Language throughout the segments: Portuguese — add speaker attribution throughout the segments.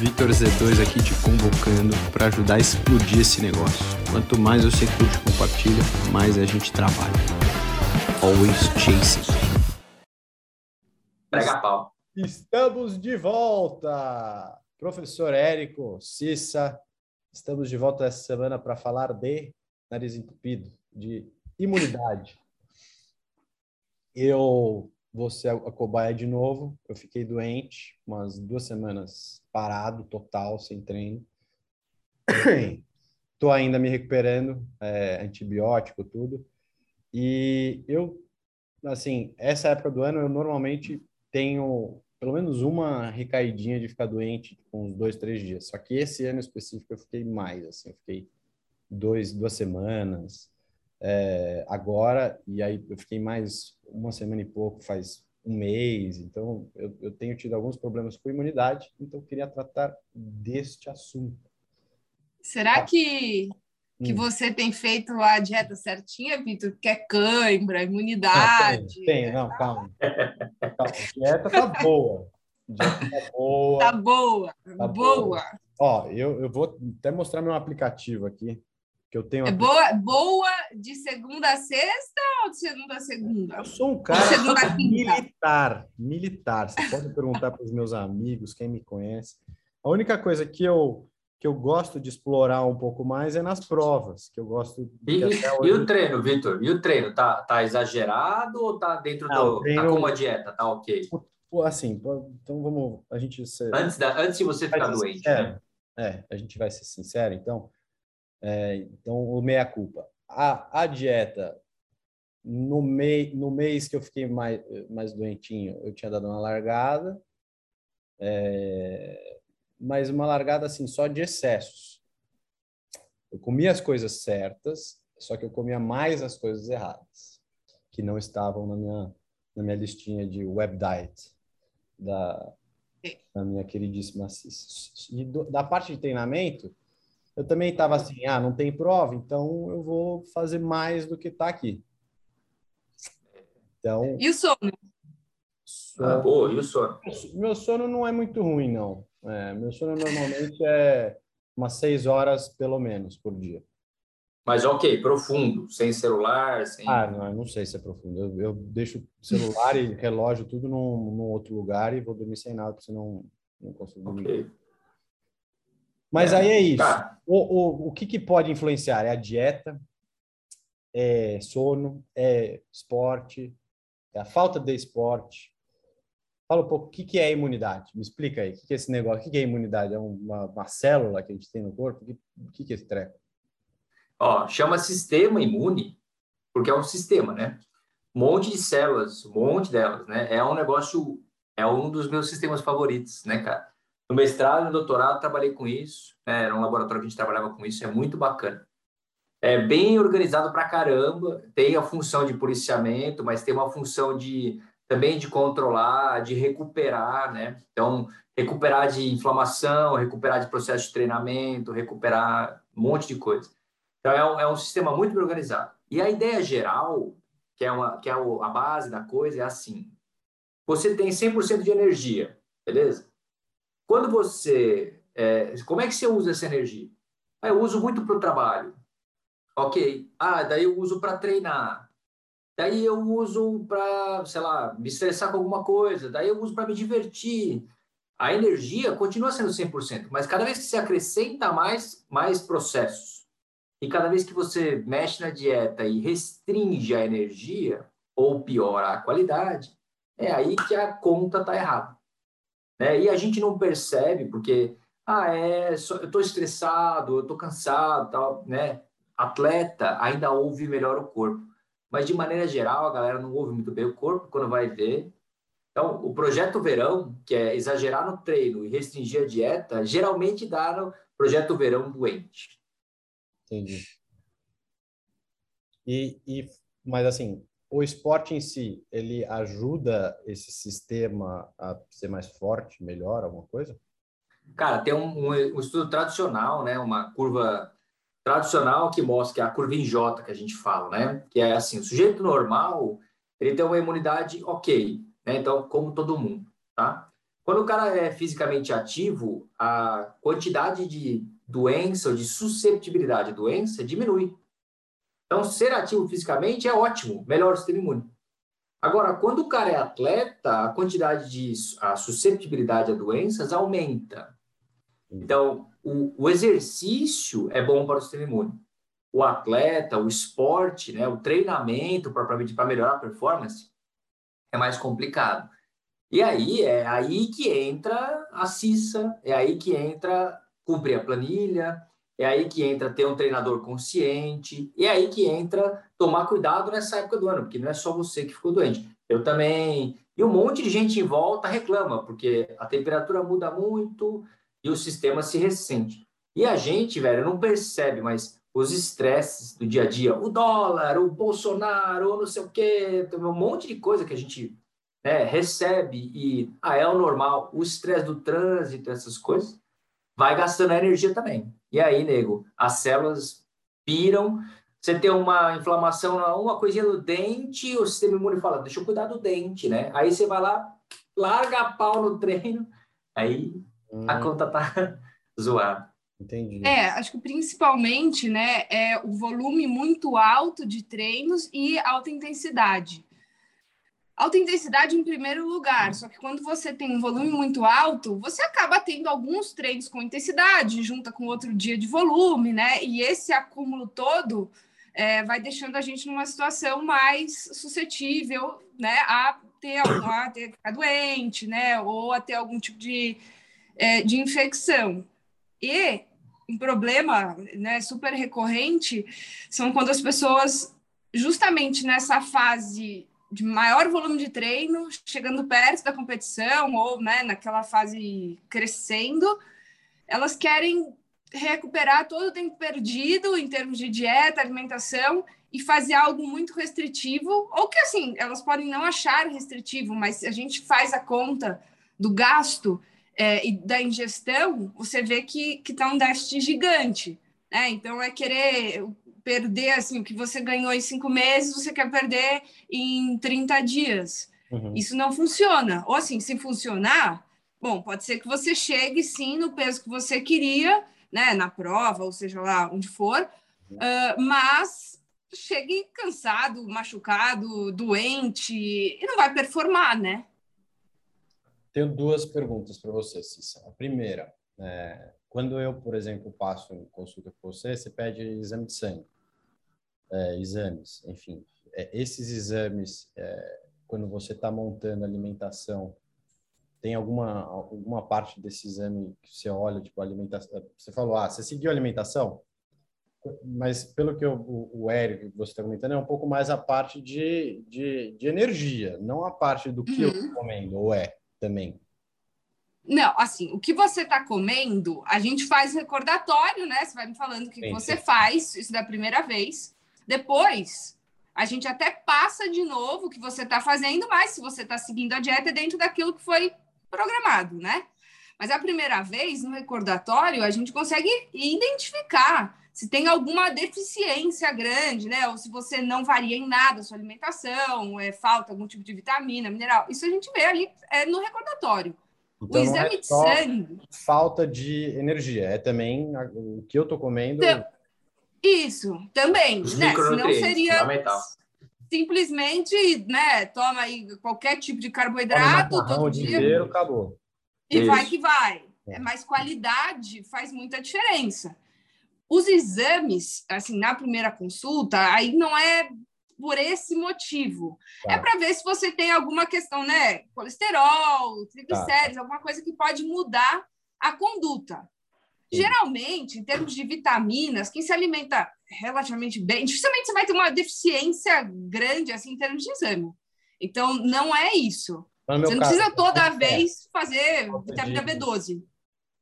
Speaker 1: Vitor Z2 aqui te convocando para ajudar a explodir esse negócio. Quanto mais você curte e compartilha, mais a gente trabalha. Always chasing.
Speaker 2: Prega pau.
Speaker 3: Estamos de volta! Professor Érico, Cissa, estamos de volta essa semana para falar de nariz entupido, de imunidade. Eu ser a cobaia de novo. Eu fiquei doente, umas duas semanas parado, total, sem treino. Estou ainda me recuperando, é, antibiótico, tudo. E eu, assim, essa época do ano eu normalmente tenho pelo menos uma recaidinha de ficar doente com uns dois, três dias. Só que esse ano específico eu fiquei mais, assim, eu fiquei dois, duas semanas é, agora, e aí eu fiquei mais uma semana e pouco, faz um mês, então eu, eu tenho tido alguns problemas com imunidade, então eu queria tratar deste assunto.
Speaker 4: Será que, que hum. você tem feito a dieta certinha, Vitor? Que é cãibra, imunidade?
Speaker 3: Ah, tem, tem, não, calma. calma. A dieta tá boa.
Speaker 4: dieta tá boa. Tá boa, tá boa. boa.
Speaker 3: Ó, eu, eu vou até mostrar meu aplicativo aqui que eu tenho.
Speaker 4: É boa, boa de segunda a sexta ou de segunda a segunda?
Speaker 3: Eu sou um cara militar, militar. Você pode perguntar para os meus amigos, quem me conhece. A única coisa que eu que eu gosto de explorar um pouco mais é nas provas, que eu gosto.
Speaker 2: E, hoje... e o treino, Vitor? E o treino? Tá, tá exagerado ou tá dentro Não, do. Tá treino... Tá como a dieta? Tá ok?
Speaker 3: Assim, então vamos. A gente. Ser...
Speaker 2: Antes, da, antes de você ficar doente. Né?
Speaker 3: É, a gente vai ser sincero, então. É, então, o meia-culpa. A, a dieta, no, mei, no mês que eu fiquei mais, mais doentinho, eu tinha dado uma largada, é, mas uma largada assim, só de excessos. Eu comia as coisas certas, só que eu comia mais as coisas erradas, que não estavam na minha, na minha listinha de web diet da, da minha queridíssima Cis. E da parte de treinamento, eu também estava assim, ah, não tem prova, então eu vou fazer mais do que está aqui. Então.
Speaker 4: E o sono?
Speaker 2: sono... Ah, boa, e o sono?
Speaker 3: Meu sono não é muito ruim, não. É, meu sono normalmente é umas seis horas, pelo menos, por dia.
Speaker 2: Mas ok, profundo, sem celular, sem.
Speaker 3: Ah, não, não sei se é profundo. Eu, eu deixo celular e relógio tudo num, num, outro lugar e vou dormir sem nada, porque senão não consigo dormir. Okay. Mas é, aí é isso. Tá. O, o, o que, que pode influenciar? É a dieta, é sono, é esporte, é a falta de esporte. Fala um pouco o que, que é imunidade. Me explica aí. O que, que é esse negócio? O que, é imunidade? É uma, uma célula que a gente tem no corpo? O que, que é esse treco?
Speaker 2: Ó, chama sistema imune, porque é um sistema, né? Um monte de células, um monte delas, né? É um negócio, é um dos meus sistemas favoritos, né, cara? No mestrado e no doutorado trabalhei com isso, né? era um laboratório que a gente trabalhava com isso, é muito bacana. É bem organizado para caramba, tem a função de policiamento, mas tem uma função de também de controlar, de recuperar, né? Então, recuperar de inflamação, recuperar de processo de treinamento, recuperar um monte de coisa. Então, é um, é um sistema muito bem organizado. E a ideia geral, que é, uma, que é a base da coisa, é assim: você tem 100% de energia, beleza? Quando você. É, como é que você usa essa energia? Ah, eu uso muito para o trabalho. Ok. Ah, daí eu uso para treinar. Daí eu uso para, sei lá, me estressar com alguma coisa. Daí eu uso para me divertir. A energia continua sendo 100%, mas cada vez que você acrescenta mais, mais processos, e cada vez que você mexe na dieta e restringe a energia, ou piora a qualidade, é aí que a conta está errada. Né? E a gente não percebe porque, ah, é, só, eu estou estressado, eu estou cansado, tal, né? Atleta ainda ouve melhor o corpo. Mas, de maneira geral, a galera não ouve muito bem o corpo quando vai ver. Então, o projeto verão, que é exagerar no treino e restringir a dieta, geralmente dá no projeto verão doente.
Speaker 3: Entendi. E, e, mas assim, o esporte em si, ele ajuda esse sistema a ser mais forte, melhor, alguma coisa?
Speaker 2: Cara, tem um, um, estudo tradicional, né? Uma curva tradicional que mostra que é a curva em J que a gente fala, né? Que é assim, o sujeito normal, ele tem uma imunidade ok, né? Então, como todo mundo, tá? quando o cara é fisicamente ativo, a quantidade de doença ou de susceptibilidade à doença diminui. Então, ser ativo fisicamente é ótimo, melhora o sistema imune. Agora, quando o cara é atleta, a quantidade de a susceptibilidade a doenças aumenta. Então, o, o exercício é bom para o sistema imune. O atleta, o esporte, né, o treinamento propriamente para melhorar a performance é mais complicado. E aí é aí que entra a CISA, é aí que entra cumprir a planilha, é aí que entra ter um treinador consciente, é aí que entra tomar cuidado nessa época do ano, porque não é só você que ficou doente. Eu também. E um monte de gente em volta reclama, porque a temperatura muda muito e o sistema se ressente. E a gente, velho, não percebe, mas os estresses do dia a dia, o dólar, o Bolsonaro, não sei o quê, um monte de coisa que a gente né, recebe e ah, é o normal, o estresse do trânsito, essas coisas, vai gastando energia também. E aí, nego, as células piram, você tem uma inflamação, uma coisinha no dente, o sistema imune fala, deixa eu cuidar do dente, né? Aí você vai lá, larga a pau no treino, aí hum. a conta tá zoada.
Speaker 3: Entendi.
Speaker 4: É, acho que principalmente, né, é o volume muito alto de treinos e alta intensidade. Alta intensidade em primeiro lugar, só que quando você tem um volume muito alto, você acaba tendo alguns treinos com intensidade, junta com outro dia de volume, né? E esse acúmulo todo é, vai deixando a gente numa situação mais suscetível, né, a ter, a ter ficar doente, né, ou a ter algum tipo de, é, de infecção. E um problema, né, super recorrente são quando as pessoas justamente nessa fase de maior volume de treino, chegando perto da competição ou né, naquela fase crescendo, elas querem recuperar todo o tempo perdido em termos de dieta, alimentação e fazer algo muito restritivo, ou que assim, elas podem não achar restritivo, mas a gente faz a conta do gasto é, e da ingestão, você vê que está um déficit gigante. Né? Então, é querer perder assim, o que você ganhou em cinco meses, você quer perder em 30 dias. Uhum. Isso não funciona. Ou assim, se funcionar, bom, pode ser que você chegue sim no peso que você queria, né, na prova, ou seja lá onde for, uh, mas chegue cansado, machucado, doente, e não vai performar, né?
Speaker 3: Tenho duas perguntas para você, Cissa. A primeira, é, quando eu, por exemplo, passo em consulta com você, você pede exame de sangue, é, exames, enfim. É, esses exames, é, quando você está montando alimentação, tem alguma alguma parte desse exame que você olha, tipo alimentação? Você falou, ah, você seguiu a alimentação? Mas pelo que eu, o, o Érico, você está comentando, é um pouco mais a parte de, de, de energia, não a parte do que uhum. eu estou comendo, ou é também?
Speaker 4: Não, assim, o que você está comendo, a gente faz recordatório, né? Você vai me falando o que, que você faz, isso da primeira vez. Depois, a gente até passa de novo o que você está fazendo, mas se você está seguindo a dieta é dentro daquilo que foi programado, né? Mas a primeira vez, no recordatório, a gente consegue identificar se tem alguma deficiência grande, né? Ou se você não varia em nada a sua alimentação, é, falta algum tipo de vitamina, mineral. Isso a gente vê ali é, no recordatório.
Speaker 3: Então, o exame é de sangue. Falta de energia, é também o que eu tô comendo. Então,
Speaker 4: isso, também. Os né? Senão seria simplesmente, né? Toma aí qualquer tipo de carboidrato todo dia.
Speaker 3: Inteiro, acabou.
Speaker 4: E Isso. vai que vai. É. Mas qualidade faz muita diferença. Os exames, assim, na primeira consulta, aí não é por esse motivo. Tá. É para ver se você tem alguma questão, né? Colesterol, triglicéridos, tá. alguma coisa que pode mudar a conduta. Sim. Geralmente, em termos de vitaminas, quem se alimenta relativamente bem, dificilmente você vai ter uma deficiência grande assim em termos de exame. Então, não é isso. Você não caso, precisa toda vez fazer vitamina de... B12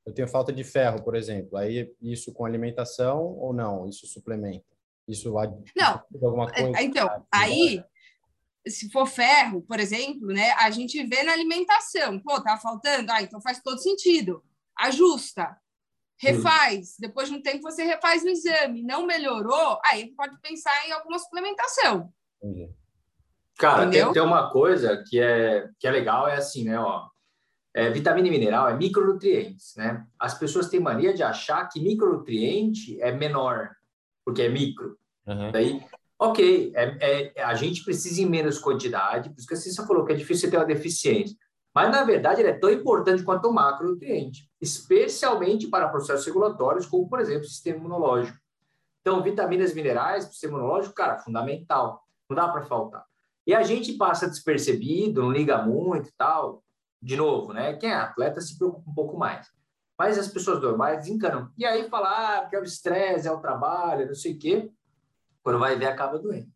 Speaker 3: eu tenho falta de ferro, por exemplo, aí isso com alimentação ou não? Isso suplementa? Isso vai
Speaker 4: não alguma é, coisa? Então, aí se for ferro, por exemplo, né, a gente vê na alimentação, pô, tá faltando, ah, então faz todo sentido. Ajusta, refaz, depois de um tempo você refaz o exame, não melhorou, aí pode pensar em alguma suplementação.
Speaker 2: Entendi. Cara, tem, tem, uma coisa que é, que é legal, é assim, né, ó, é, vitamina e mineral é micronutrientes, né? As pessoas têm mania de achar que micronutriente é menor, porque é micro. Uhum. Daí, ok, é, é, a gente precisa em menos quantidade, por isso que a falou que é difícil ter uma deficiência. Mas, na verdade, ele é tão importante quanto o macronutriente, especialmente para processos regulatórios, como, por exemplo, o sistema imunológico. Então, vitaminas minerais para o sistema imunológico, cara, fundamental. Não dá para faltar. E a gente passa despercebido, não liga muito e tal. De novo, né? Quem é atleta se preocupa um pouco mais. Mas as pessoas normais desencanam. E aí fala, ah, porque é o estresse, é o trabalho, não sei o quê. Quando vai ver, acaba doente.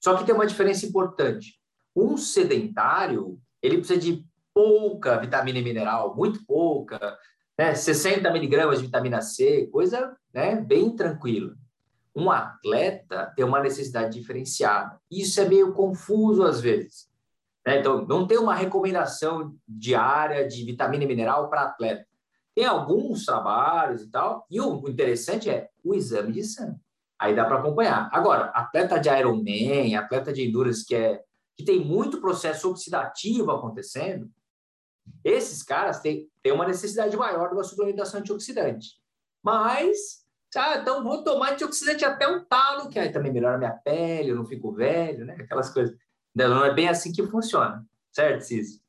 Speaker 2: Só que tem uma diferença importante. Um sedentário, ele precisa de pouca vitamina e mineral, muito pouca, né? 60 miligramas de vitamina C, coisa né, bem tranquila. Um atleta tem uma necessidade diferenciada. Isso é meio confuso às vezes. Né? Então, não tem uma recomendação diária de vitamina e mineral para atleta. Tem alguns trabalhos e tal, e o interessante é o exame de sangue. Aí dá para acompanhar. Agora, atleta de Ironman, atleta de endurance que, é, que tem muito processo oxidativo acontecendo, esses caras têm, têm uma necessidade maior de uma suplementação antioxidante. Mas, ah, então vou tomar antioxidante até um talo, que aí também melhora minha pele, eu não fico velho, né? Aquelas coisas. Não é bem assim que funciona, certo, Cis?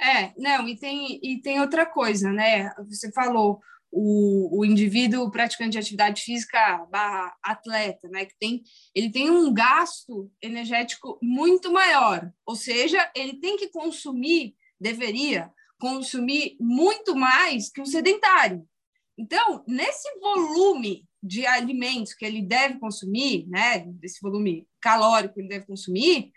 Speaker 4: É, não, e tem, e tem outra coisa, né? Você falou, o, o indivíduo praticante de atividade física barra atleta, né? Que tem, ele tem um gasto energético muito maior, ou seja, ele tem que consumir deveria consumir muito mais que o sedentário. Então, nesse volume de alimentos que ele deve consumir, né, desse volume calórico que ele deve consumir,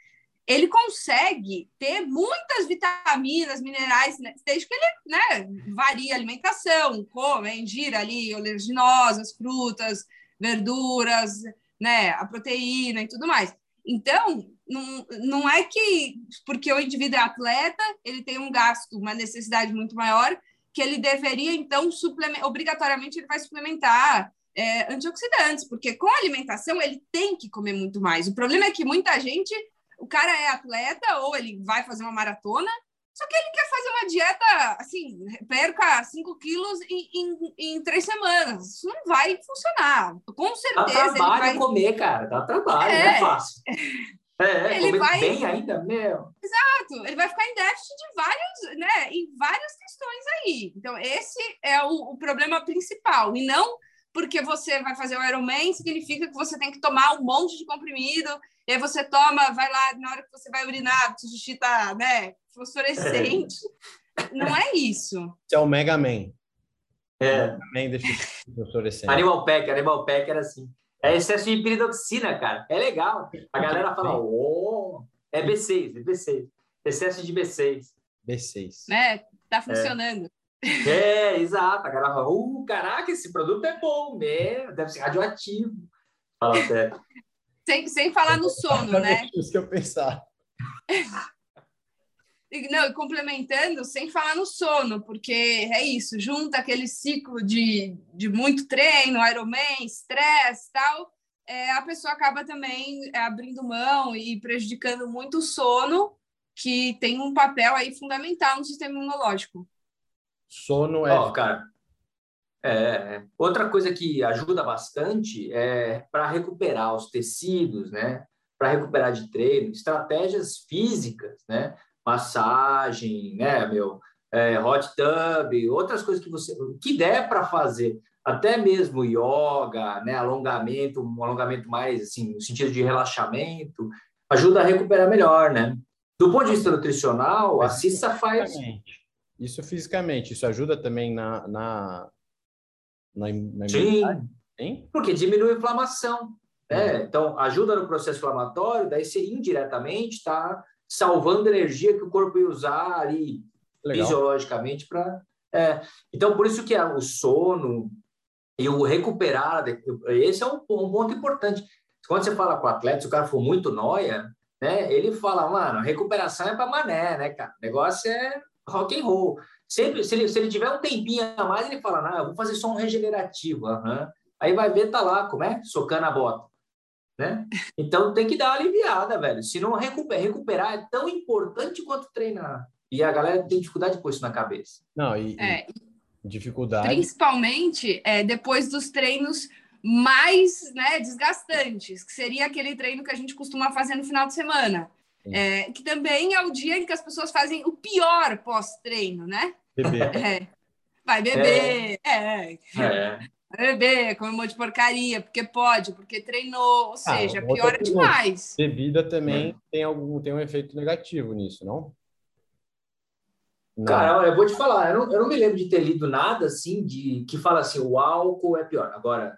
Speaker 4: ele consegue ter muitas vitaminas, minerais, né, desde que ele né, varia a alimentação, come, ingira ali oleaginosas, frutas, verduras, né, a proteína e tudo mais. Então, não, não é que porque o indivíduo é atleta, ele tem um gasto, uma necessidade muito maior, que ele deveria, então, suplementar, obrigatoriamente ele vai suplementar é, antioxidantes, porque com a alimentação ele tem que comer muito mais. O problema é que muita gente, o cara é atleta ou ele vai fazer uma maratona, só que ele quer fazer uma dieta, assim, perca 5 quilos em, em, em, três semanas. Isso não vai funcionar. Com certeza.
Speaker 2: Dá trabalho
Speaker 4: vai...
Speaker 2: comer, cara. Dá trabalho, é. não é fácil. É, ele vai bem ainda, meu.
Speaker 4: Exato, ele vai ficar em déficit de vários, né, em várias questões aí. Então, esse é o, o problema principal, e não porque você vai fazer o Ironman, significa que você tem que tomar um monte de comprimido, e aí você toma, vai lá, na hora que você vai urinar, o xixi tá, né, fosforescente. É. Não é isso.
Speaker 3: Isso é o Mega Man.
Speaker 2: É. Mega Man deixa fosforescente. Animal Pack, Animal Pack era assim. É excesso de piridoxina, cara. É legal. A galera fala, oh, é B6, é B6. Excesso de B6.
Speaker 3: B6.
Speaker 4: É, tá funcionando.
Speaker 2: É, é exato. A galera fala, uh, caraca, esse produto é bom, né? Deve ser radioativo. Fala sério.
Speaker 4: Sem, sem falar no sono, né?
Speaker 3: Isso que eu pensar.
Speaker 4: Não, e complementando, sem falar no sono, porque é isso, junta aquele ciclo de, de muito treino, Ironman, estresse tal, é, a pessoa acaba também é, abrindo mão e prejudicando muito o sono, que tem um papel aí fundamental no sistema imunológico.
Speaker 3: Sono é...
Speaker 2: Oh, cara, é, outra coisa que ajuda bastante é para recuperar os tecidos, né? Para recuperar de treino, estratégias físicas, né? massagem, né, meu, é, hot tub, outras coisas que você que der para fazer, até mesmo yoga, né, alongamento, um alongamento mais assim, no sentido de relaxamento, ajuda a recuperar melhor, né? Do ponto de vista nutricional, a Cissa faz
Speaker 3: isso fisicamente, isso ajuda também na na, na, na
Speaker 2: Sim. Sim, porque diminui a inflamação. Né? Uhum. Então, ajuda no processo inflamatório, daí você indiretamente está salvando energia que o corpo ia usar ali Legal. fisiologicamente para. É. Então, por isso que é o sono e o recuperar, esse é um, um ponto importante. Quando você fala com o atleta, se o cara for muito noia, né, ele fala, mano, recuperação é para mané, né, cara? O negócio é rock and roll. Sempre, se ele, se ele tiver um tempinho a mais, ele fala, não, eu vou fazer só um regenerativo. Uhum. Aí vai ver, tá lá, como é? Socando a bota né? Então tem que dar uma aliviada, velho. Se não recuperar, recuperar é tão importante quanto treinar. E a galera tem dificuldade de pôr isso na cabeça.
Speaker 3: Não, e,
Speaker 4: É,
Speaker 3: e dificuldade.
Speaker 4: principalmente é, depois dos treinos mais né, desgastantes, que seria aquele treino que a gente costuma fazer no final de semana. É, que também é o dia em que as pessoas fazem o pior pós-treino, né?
Speaker 3: Bebê.
Speaker 4: É. Vai beber, é.
Speaker 2: É.
Speaker 4: Vai beber, comer um monte de porcaria, porque pode, porque treinou, ou
Speaker 3: Ah,
Speaker 4: seja, piora
Speaker 3: pergunta.
Speaker 4: demais.
Speaker 3: Bebida também tem algum tem um efeito negativo nisso, não? Não.
Speaker 2: Cara, olha, eu vou te falar, eu não, eu não me lembro de ter lido nada assim de que fala assim, o álcool é pior. Agora,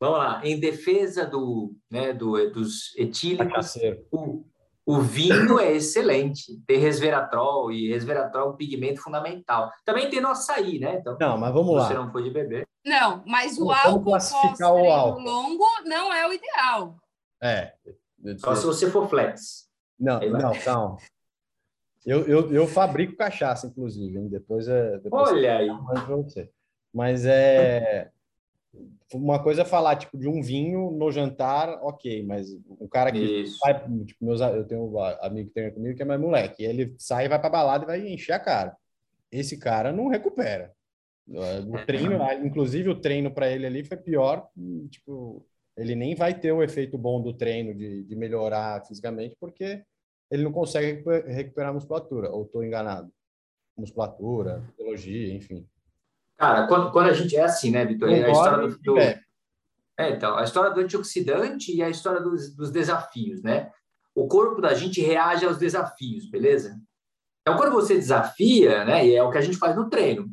Speaker 2: vamos lá, em defesa do, né, do, dos etílicos, o, o vinho é excelente. Tem resveratrol e resveratrol é um pigmento fundamental. Também tem no açaí, né? Então,
Speaker 3: Não, mas vamos
Speaker 2: se
Speaker 3: lá.
Speaker 2: você não pode beber.
Speaker 4: Não, mas o
Speaker 3: como
Speaker 4: álcool
Speaker 3: classificar o álcool?
Speaker 4: longo não é o ideal.
Speaker 3: É.
Speaker 2: Só se você for flex.
Speaker 3: Não, não, calma. Eu, eu, eu fabrico cachaça, inclusive, hein? Depois é. Depois
Speaker 2: Olha aí.
Speaker 3: pra você. Mas é. Uma coisa é falar, tipo, de um vinho no jantar, ok, mas o cara que
Speaker 2: Isso.
Speaker 3: sai, tipo, meus, eu tenho um amigo que treina comigo que é mais moleque, ele sai, vai pra balada e vai encher a cara. Esse cara não recupera. O treino, inclusive o treino para ele ali foi pior, tipo, ele nem vai ter o efeito bom do treino de, de melhorar fisicamente, porque ele não consegue recu- recuperar a musculatura, ou estou enganado. Musculatura, fisiologia, enfim.
Speaker 2: Cara, quando, quando a gente é assim, né, Vitor? A história do, do-
Speaker 3: É,
Speaker 2: É, então, a história do antioxidante e a história dos, dos desafios, né? O corpo da gente reage aos desafios, beleza? Então, quando você desafia, né, e é o que a gente faz no treino,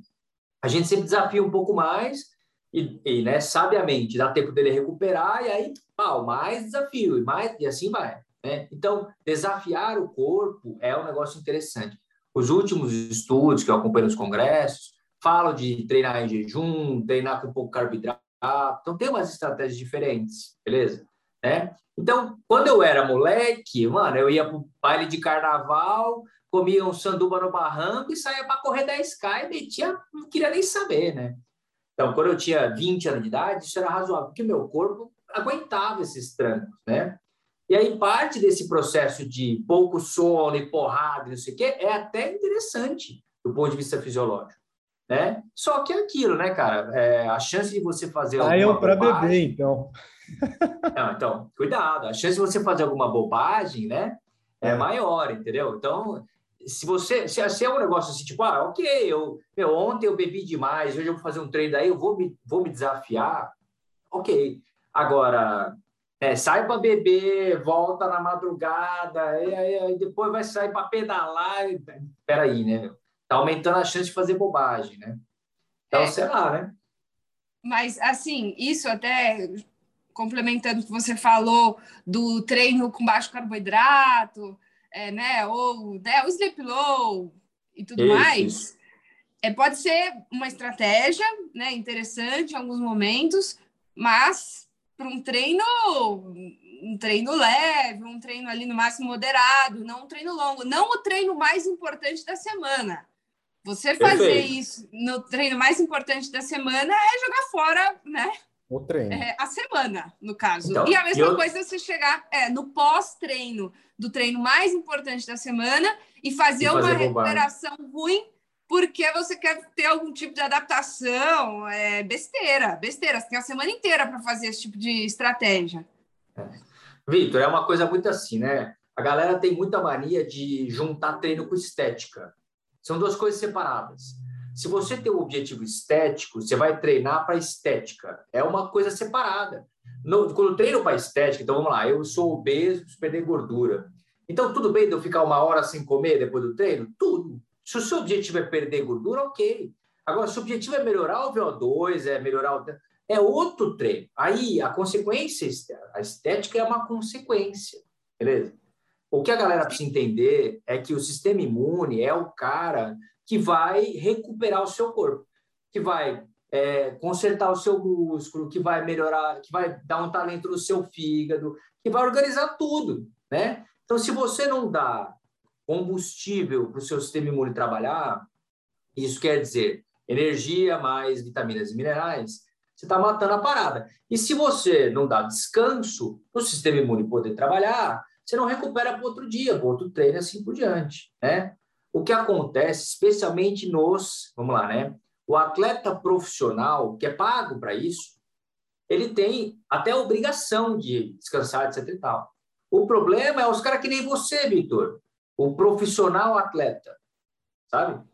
Speaker 2: a gente sempre desafia um pouco mais e, e né, sabiamente, dá tempo dele recuperar e aí, pau, mais desafio e mais e assim vai, né? Então, desafiar o corpo é um negócio interessante. Os últimos estudos que eu acompanho nos congressos falam de treinar em jejum, treinar com pouco carboidrato, então tem umas estratégias diferentes, beleza? Né? Então, quando eu era moleque, mano, eu ia pro baile de carnaval, comia um sanduba no barranco e saía para correr 10K e metia, não queria nem saber, né? Então, quando eu tinha 20 anos de idade, isso era razoável, porque meu corpo aguentava esses trancos, né? E aí, parte desse processo de pouco sono e porrada, não sei o quê, é até interessante do ponto de vista fisiológico, né? Só que é aquilo, né, cara? É, a chance de você fazer
Speaker 3: saiam
Speaker 2: alguma
Speaker 3: para beber, então.
Speaker 2: não, então, cuidado. A chance de você fazer alguma bobagem, né, é,
Speaker 3: É.
Speaker 2: maior, entendeu? Então, se você, se, se é um negócio assim, tipo, ah, ok, eu, meu, ontem eu bebi demais, hoje eu vou fazer um treino daí, eu vou me, vou me desafiar, ok. Agora, é, sai para beber, volta na madrugada, e aí, aí depois vai sair para pedalar, peraí, né, meu? Tá aumentando a chance de fazer bobagem, né? Então,
Speaker 4: É.
Speaker 2: sei lá, né?
Speaker 4: Mas, assim, isso até complementando o que você falou do treino com baixo carboidrato, é, né? Ou né, o sleep low e tudo
Speaker 2: Isso,
Speaker 4: mais. É, pode ser uma estratégia né, interessante em alguns momentos, mas para um treino, um treino leve, um treino ali no máximo moderado, não um treino longo, não o treino mais importante da semana. Você fazer
Speaker 2: Perfeito.
Speaker 4: isso no treino mais importante da semana é jogar fora, né?
Speaker 3: O treino.
Speaker 4: é, a semana, no caso.
Speaker 2: Então,
Speaker 4: e a mesma
Speaker 2: eu-
Speaker 4: coisa é você chegar é, no pós-treino do treino mais importante da semana e fazer,
Speaker 2: E
Speaker 4: uma
Speaker 2: fazer bobagem.
Speaker 4: recuperação ruim porque você quer ter algum tipo de adaptação. É besteira, besteira. Você tem a semana inteira para fazer esse tipo de estratégia.
Speaker 2: Vitor, é uma coisa muito assim, né? A galera tem muita mania de juntar treino com estética. São duas coisas separadas. Se você tem um objetivo estético, você vai treinar para estética. É uma coisa separada. No, quando eu treino para estética, então vamos lá, eu sou obeso, preciso perder gordura. Então, tudo bem de eu ficar uma hora sem comer depois do treino? Tudo. Se o seu objetivo é perder gordura, ok. Agora, se o objetivo é melhorar o VO2, é melhorar o é outro treino. Aí a consequência, a estética é uma consequência, beleza? O que a galera precisa entender é que o sistema imune é o cara que vai recuperar o seu corpo, que vai é, consertar o seu músculo, que vai melhorar, que vai dar um talento no seu fígado, que vai organizar tudo, né? Então, se você não dá combustível para o seu sistema imune trabalhar, isso quer dizer energia mais vitaminas e minerais, você está matando a parada. E se você não dá descanso para o sistema imune poder trabalhar, você não recupera para outro dia, para outro treino, assim por diante, né? o que acontece, especialmente nos, vamos lá, né? O atleta profissional, que é pago para isso, ele tem até a obrigação de descansar, etc e tal. O problema é os caras que nem você, Vitor, o profissional atleta, sabe?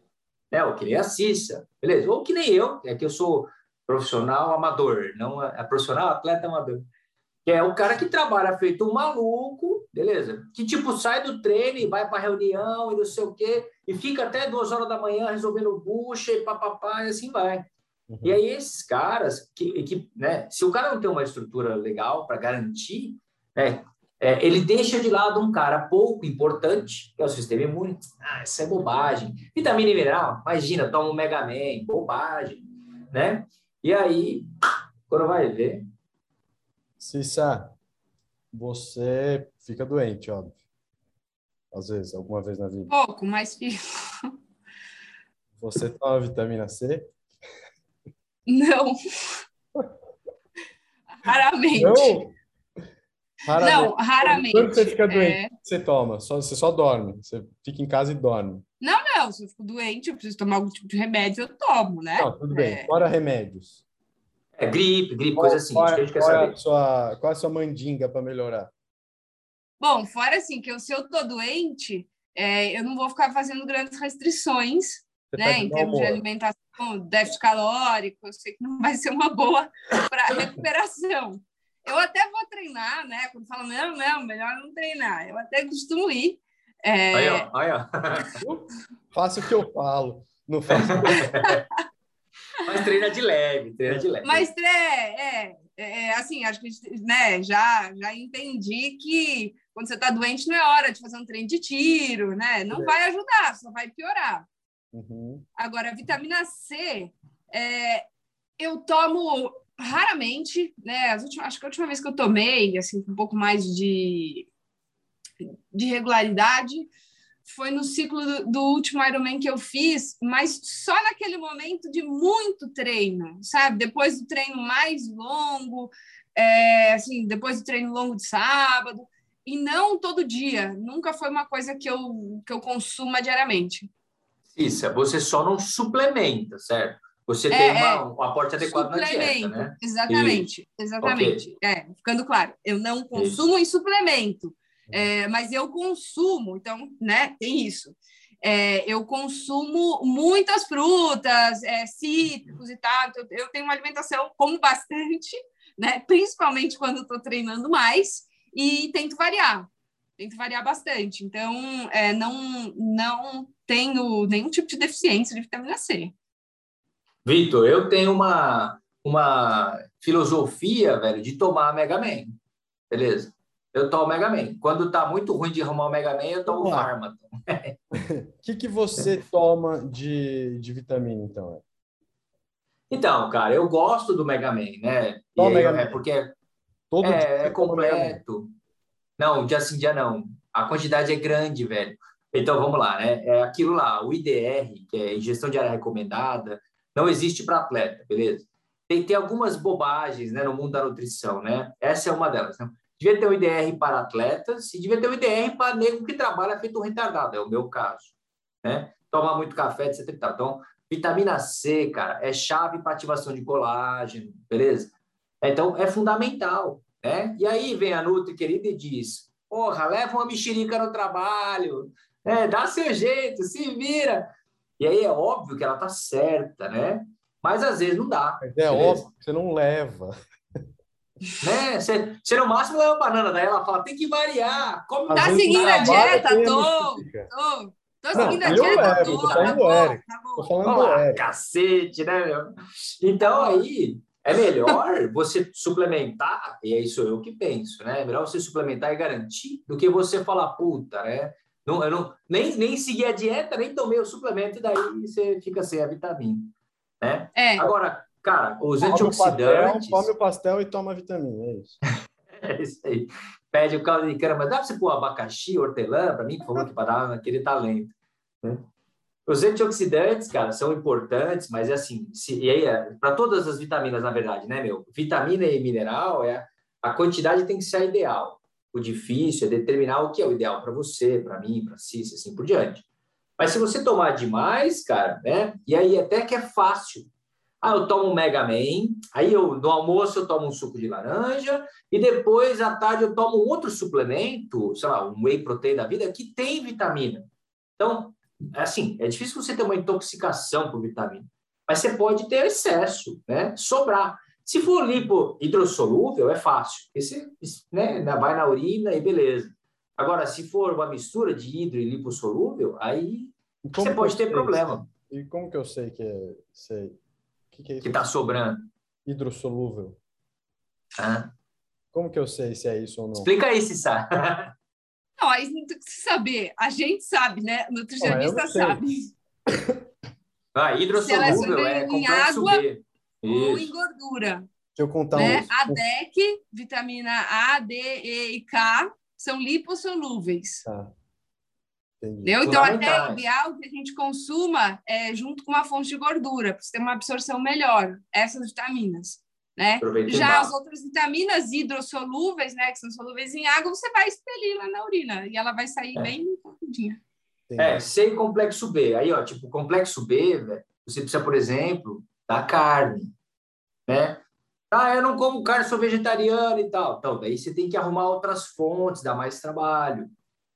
Speaker 2: É, o que nem a Cissa, beleza? Ou que nem eu, é que eu sou profissional amador, não é, é profissional atleta amador. Que é o cara que trabalha feito um maluco, beleza? Que tipo sai do treino e vai para reunião e não sei o quê, e fica até duas horas da manhã resolvendo bucha e papapá, e assim vai. Uhum. E aí esses caras, que, que, né, se o cara não tem uma estrutura legal para garantir, né, é, ele deixa de lado um cara pouco importante, que é o sistema imune. Ah, isso é bobagem. Vitamina mineral, imagina, toma um Mega Man, bobagem, né? E aí, quando vai ver...
Speaker 3: Cissa, você fica doente, óbvio. Às vezes, alguma vez na vida.
Speaker 4: Pouco, mas fico.
Speaker 3: Você toma vitamina C?
Speaker 4: Não. Raramente.
Speaker 3: Não?
Speaker 4: Raramente. Não, raramente.
Speaker 3: Quando você fica doente, é... você toma? Só, você só dorme? Você fica em casa e dorme?
Speaker 4: Não, não. Se eu fico doente, eu preciso tomar algum tipo de remédio, eu tomo, né?
Speaker 3: Não, tudo bem. É... Fora remédios.
Speaker 2: É gripe, gripe, qual, coisa assim.
Speaker 3: Qual, que a gente quer qual saber. É a sua, qual é a sua mandinga para melhorar?
Speaker 4: Bom, fora assim, que eu, se eu tô doente, é, eu não vou ficar fazendo grandes restrições, você né? Tá em termos de alimentação, déficit calórico, eu sei que não vai ser uma boa para recuperação. Eu até vou treinar, né? Quando falam, não, não, melhor não treinar. Eu até costumo ir. É...
Speaker 2: Aí, ó, aí, ó.
Speaker 3: Faço o que eu falo. Não faço.
Speaker 2: Mas treina de leve, treina de leve.
Speaker 4: Mas é, é, é assim, acho que né, já, já entendi que quando você está doente não é hora de fazer um treino de tiro, né? Não é. vai ajudar, só vai piorar. Uhum. Agora, vitamina C, é, eu tomo raramente, né? As últimas, acho que a última vez que eu tomei, assim, com um pouco mais de, de regularidade, foi no ciclo do, do, último Ironman que eu fiz, mas só naquele momento de muito treino, sabe? Depois do treino mais longo, é, assim, depois do treino longo de sábado, e não todo dia. Nunca foi uma coisa que eu, que eu consuma diariamente.
Speaker 2: Isso, você só não suplementa, certo? Você é, tem uma, é, um aporte adequado na dieta, né?
Speaker 4: Exatamente, Isso. exatamente. Okay. É, ficando claro, eu não consumo isso. em suplemento, é, mas eu consumo, então, né, tem isso. É, eu consumo muitas frutas, é, cítricos e tal, então eu tenho uma alimentação, como bastante, né, principalmente quando estou treinando mais, e tento variar, tento variar bastante. Então, é, não, não tenho nenhum tipo de deficiência de vitamina C.
Speaker 2: Vitor, eu tenho uma, uma filosofia, velho, de tomar Mega Man. Beleza? Eu tomo Mega Man. Quando tá muito ruim de arrumar o Mega Man, eu tomo Pharma.
Speaker 3: O que, que você toma de, de vitamina, então?
Speaker 2: Então, cara, eu gosto do Mega Man, né? Toma Mega Man. É porque Todo é, é completo. Não, dia sim, dia não. A quantidade é grande, velho. Então, vamos lá, né? É aquilo lá, o IDR, que é ingestão diária recomendada, não existe para atleta, beleza? Tem, tem algumas bobagens né, no mundo da nutrição, né? Essa é uma delas. Né? Devia ter um IDR para atletas e devia ter um IDR para nego que trabalha feito um retardado, é o meu caso. Né? Tomar muito café, etc. Então, vitamina C, cara, é chave para ativação de colágeno, beleza? Então, é fundamental, né? E aí vem a Nutri querida e diz, porra, leva uma mexerica no trabalho, né? dá seu jeito, se vira. E aí é óbvio que ela tá certa, né? Mas às vezes não dá.
Speaker 3: Mas é beleza? óbvio que você não leva.
Speaker 2: Né? Você, você no máximo leva banana, daí ela fala, tem que variar. Como
Speaker 4: tá seguindo a dieta? Tô, tô. Tô seguindo a dieta, tô. Tá bom, tá bom. Tô
Speaker 2: falando Olá, cacete, né, meu? Então aí é melhor você suplementar, e é isso eu que penso, né? É melhor você suplementar e garantir do que você falar, puta, né? Não, eu não, nem, nem segui a dieta, nem tomei o suplemento, e daí você fica sem a vitamina. Né?
Speaker 4: É.
Speaker 2: Agora, cara, os
Speaker 3: come
Speaker 2: antioxidantes.
Speaker 3: O pastel, come o pastel e toma vitamina, é isso.
Speaker 2: é isso aí. Pede o caldo de cana, mas dá para você pôr abacaxi, hortelã, para mim, por favor, que para dar aquele talento. Né? Os antioxidantes, cara, são importantes, mas é assim, se, e aí, é, para todas as vitaminas, na verdade, né, meu? Vitamina e mineral, é, a quantidade tem que ser a ideal. O difícil é determinar o que é o ideal para você, para mim, para si, assim por diante. Mas se você tomar demais, cara, né? E aí até que é fácil. Ah, eu tomo um Mega Man, aí eu no almoço eu tomo um suco de laranja e depois à tarde eu tomo outro suplemento, sei lá, um whey protein da vida que tem vitamina. Então, assim, é difícil você ter uma intoxicação por vitamina, mas você pode ter excesso, né? Sobrar. Se for lipo hidrossolúvel, é fácil. Esse, né, vai na urina e beleza. Agora, se for uma mistura de hidro e lipossolúvel, aí você pode ter problema.
Speaker 3: E como que eu sei que é, sei?
Speaker 2: Que, que é isso? Que tá sobrando.
Speaker 3: Hidrossolúvel.
Speaker 2: Ah.
Speaker 3: Como que eu sei se é isso ou não?
Speaker 2: Explica aí, Cissá.
Speaker 4: Não, aí não tem que saber. A gente sabe, né? O nutricionista sabe.
Speaker 2: Ah, hidrossolúvel é, é complexo água B.
Speaker 4: Ou em gordura.
Speaker 3: Deixa eu contar
Speaker 4: né? um... A DEC, vitamina A, D, E e K, são lipossolúveis.
Speaker 3: Tá.
Speaker 4: Entendeu? Então, até o ideal que a gente consuma é junto com uma fonte de gordura, para você ter uma absorção melhor, essas vitaminas. Né? Já as outras vitaminas hidrossolúveis, né, que são solúveis em água, você vai expelir lá na urina e ela vai sair é. bem rapidinho.
Speaker 2: É, sem complexo B. Aí, ó, tipo, complexo B, véio, você precisa, por exemplo, da carne, né? Ah, eu não como carne, sou vegetariano e tal. Então, daí você tem que arrumar outras fontes, dar mais trabalho,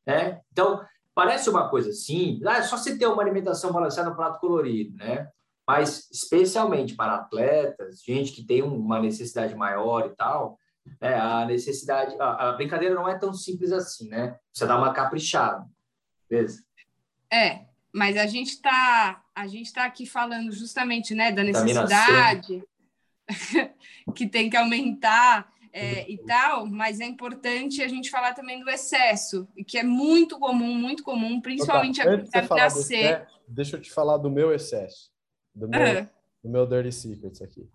Speaker 2: né? Então, Parece uma coisa simples, ah, é só você ter uma alimentação balanceada no prato colorido, né? Mas, especialmente para atletas, gente que tem uma necessidade maior e tal, né, a necessidade, a, a, brincadeira não é tão simples assim, né? Você dá uma caprichada, beleza?
Speaker 4: É, mas a gente está a gente tá aqui falando justamente, né, da necessidade que tem que aumentar é, e tal, mas é importante a gente falar também do excesso, que é muito comum, muito comum, principalmente a vitamina C. Excesso,
Speaker 3: deixa eu te falar do meu excesso, do meu, uhum. do meu Dirty Secrets aqui.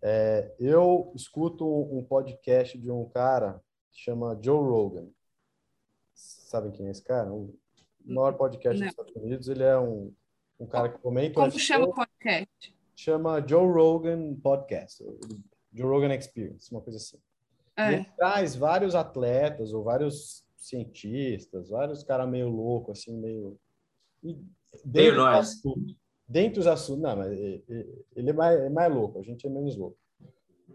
Speaker 3: É, eu escuto um podcast de um cara que chama Joe Rogan. Sabem quem é esse cara? O maior podcast Não. dos Estados Unidos. Ele é um, um cara que comenta.
Speaker 4: Como chama o podcast?
Speaker 3: Chama Joe Rogan Podcast. Joe Rogan Experience, uma coisa assim. É. Ele traz vários atletas ou vários cientistas, vários caras meio loucos, assim, meio.
Speaker 2: Meio nós.
Speaker 3: Dentre os assuntos. Não, mas ele é mais, é mais louco, a gente é menos louco.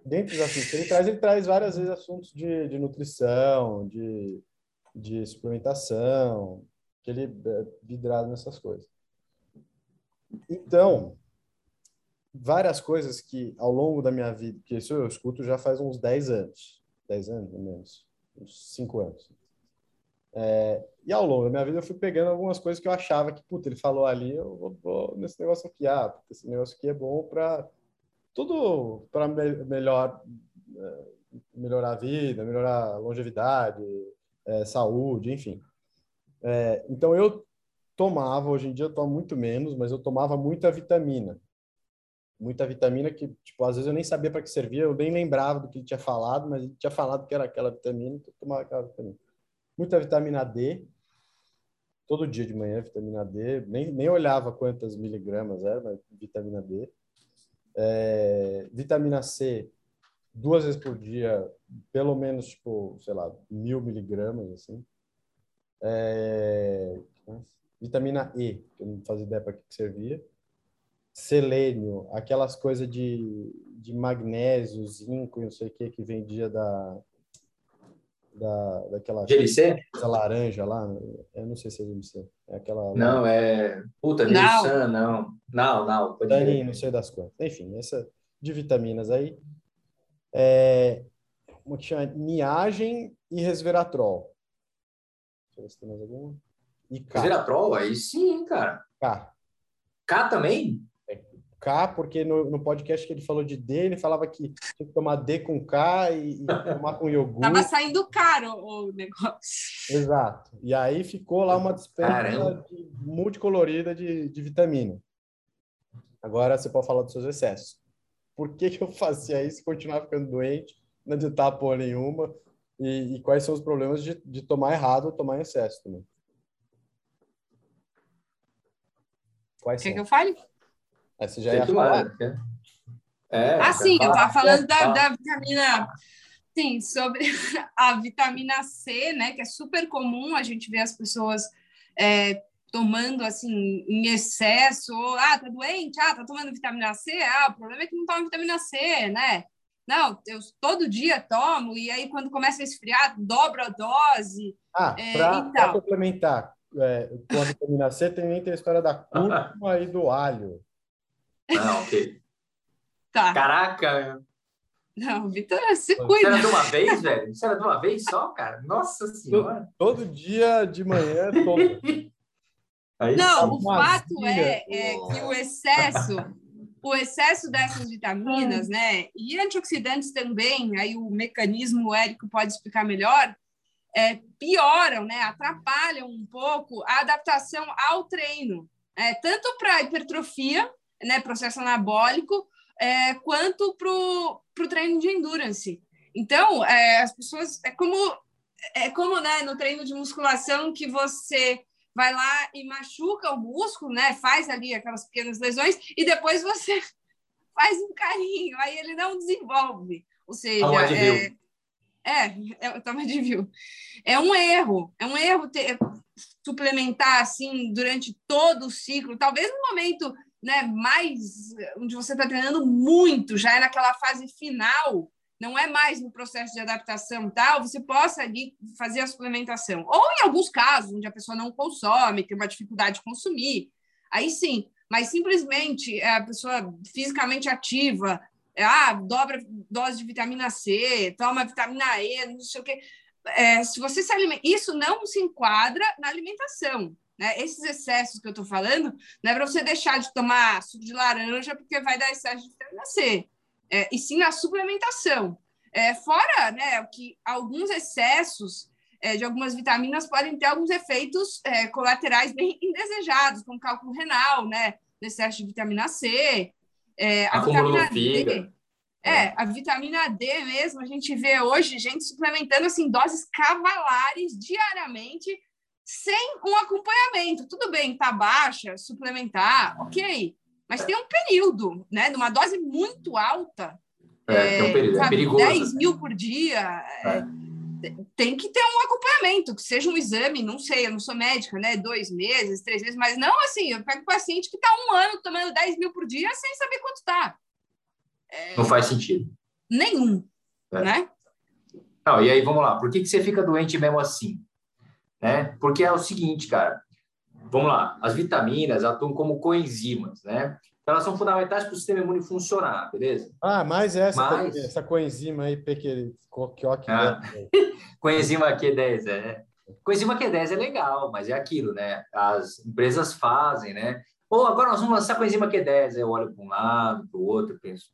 Speaker 3: Dentre os assuntos que ele traz, ele traz várias vezes assuntos de, de nutrição, de, de suplementação, que ele é vidrado nessas coisas. Então, várias coisas que ao longo da minha vida, que isso eu escuto já faz uns 10 anos, 10 anos, ou menos, uns 5 anos. É, e ao longo da minha vida eu fui pegando algumas coisas que eu achava que, puta, ele falou ali, eu vou, vou nesse negócio aqui, ah, esse negócio aqui é bom para tudo para me, melhor é, melhorar a vida, melhorar a longevidade, é, saúde, enfim. É, então eu tomava, hoje em dia eu tomo muito menos, mas eu tomava muita vitamina muita vitamina que, tipo, às vezes eu nem sabia para que servia, eu nem lembrava do que ele tinha falado, mas ele tinha falado que era aquela vitamina, então eu tomava aquela vitamina. Muita vitamina D, todo dia de manhã, vitamina D, nem, nem olhava quantas miligramas era, mas vitamina D. É, vitamina C, duas vezes por dia, pelo menos, tipo, sei lá, mil miligramas, assim. É, vitamina E, que eu não fazia ideia para que servia selênio, aquelas coisas de, de magnésio, zinco e não sei o que que vendia da, da daquela
Speaker 2: GLC?
Speaker 3: Essa laranja lá, eu não sei se é GLC. É aquela
Speaker 2: Não, é puta, Nissan, não. Não, não,
Speaker 3: pode Daninho, não sei das quantas. Enfim, essa de vitaminas aí. É, uma que chama niagem e resveratrol. Deixa eu ver se tem mais alguma.
Speaker 2: E K. Resveratrol? Aí sim, cara.
Speaker 3: K.
Speaker 2: K também?
Speaker 3: K, porque no, no podcast que ele falou de D, ele falava que tinha que tomar D com K e, e tomar com iogurte.
Speaker 4: Tava saindo caro o negócio.
Speaker 3: Exato. E aí ficou lá uma dispensa de, multicolorida de, de vitamina. Agora você pode falar dos seus excessos. Por que, que eu fazia isso e continuar ficando doente, não adiantava porra nenhuma? E, e, quais são os problemas de, de tomar errado ou tomar em excesso também?
Speaker 4: Quais Quer são? que eu fale?
Speaker 3: Aí você já ia falar.
Speaker 2: É,
Speaker 4: ah, sim, eu estava falando da, da vitamina. Sim, sobre a vitamina C, né? Que é super comum a gente ver as pessoas é, tomando assim em excesso, ou, ah, tá doente, ah, tá tomando vitamina C, ah, o problema é que não toma vitamina C, né? Não, eu todo dia tomo, e aí quando começa a esfriar, dobra a dose.
Speaker 3: Ah, é, para complementar, é, com a vitamina C também tem a história da cúrcuma e do alho.
Speaker 2: Ah, ok. Tá. Caraca!
Speaker 4: Não, Vitor, se cuida.
Speaker 2: Era de uma vez, velho? Era de uma vez só, cara? Nossa Senhora!
Speaker 3: Todo, todo dia de manhã, todo.
Speaker 4: Aí, não, o fato é, é, que o excesso, o excesso dessas vitaminas, né, e antioxidantes também, aí o mecanismo o Érico pode explicar melhor, é, pioram, né, atrapalham um pouco a adaptação ao treino, é, tanto para hipertrofia, né, processo anabólico, é, quanto para o treino de endurance. Então, é, as pessoas é como é como né, no treino de musculação que você vai lá e machuca o músculo, né? Faz ali aquelas pequenas lesões e depois você faz um carinho, aí ele não desenvolve. Ou seja, é, é, é, toma de viu. É um erro, é um erro ter, suplementar assim durante todo o ciclo, talvez no momento né, mais onde você está treinando muito, já é naquela fase final, não é mais no processo de adaptação tal, você possa ali fazer a suplementação. Ou em alguns casos, onde a pessoa não consome, tem uma dificuldade de consumir, aí sim. Mas simplesmente é, a pessoa fisicamente ativa, é, ah, dobra dose de vitamina C, toma vitamina E, não sei o quê. É, se você se alimenta, isso não se enquadra na alimentação. Né? Esses excessos que eu estou falando, não é para você deixar de tomar suco de laranja porque vai dar excesso de vitamina C, é, e sim na suplementação. É, fora né, que alguns excessos é, de algumas vitaminas podem ter alguns efeitos é, colaterais bem indesejados, como cálculo renal, né, excesso de vitamina C, é, a, a vitamina D. É, a vitamina D mesmo, a gente vê hoje gente suplementando assim doses cavalares diariamente sem um acompanhamento. Tudo bem, tá baixa, suplementar, ok. Mas tem um período, né? Numa dose muito alta.
Speaker 2: É, é, tem um período, é perigoso.
Speaker 4: 10 mil por dia. É. Tem que ter um acompanhamento, que seja um exame, não sei, eu não sou médica, né? Dois meses, três meses, mas não assim, eu pego paciente que está um ano tomando 10 mil por dia sem saber quanto está.
Speaker 2: É, não faz sentido.
Speaker 4: Nenhum, é. né?
Speaker 2: Não, e aí, vamos lá. Por que, que você fica doente mesmo assim? Né? Porque é o seguinte, cara. Vamos lá. As vitaminas atuam como coenzimas, né? Então, elas são fundamentais para o sistema imune funcionar, beleza?
Speaker 3: Ah, mas essa, mas... essa coenzima aí, PQ, ah.
Speaker 2: coenzima Q10, é. Coenzima Q10 é legal, mas é aquilo, né? As empresas fazem, né? Ou agora nós vamos lançar coenzima Q10. Eu olho para um lado, para o outro, penso.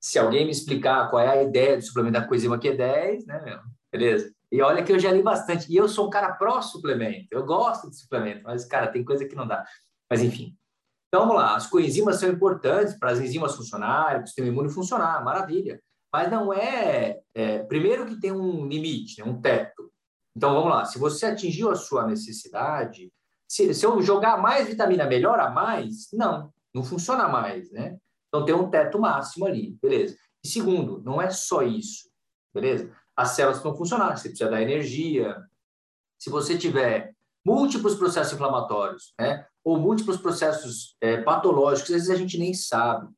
Speaker 2: Se alguém me explicar qual é a ideia de suplementar coenzima Q10, né, meu? Beleza? E olha que eu já li bastante. E eu sou um cara pró-suplemento. Eu gosto de suplemento, mas, cara, tem coisa que não dá. Mas, enfim. Então, vamos lá. As coenzimas são importantes para as enzimas funcionarem, para o sistema imune funcionar. Maravilha. Mas não é, é... Primeiro que tem um limite, né? um teto. Então, vamos lá. Se você atingiu a sua necessidade, se, se eu jogar mais vitamina, melhora mais? Não, não funciona mais, né? Então, tem um teto máximo ali. Beleza. E segundo, não é só isso. Beleza? As células vão funcionar, você precisa dar energia. Se você tiver múltiplos processos inflamatórios, né, ou múltiplos processos é, patológicos, às vezes a gente nem sabe.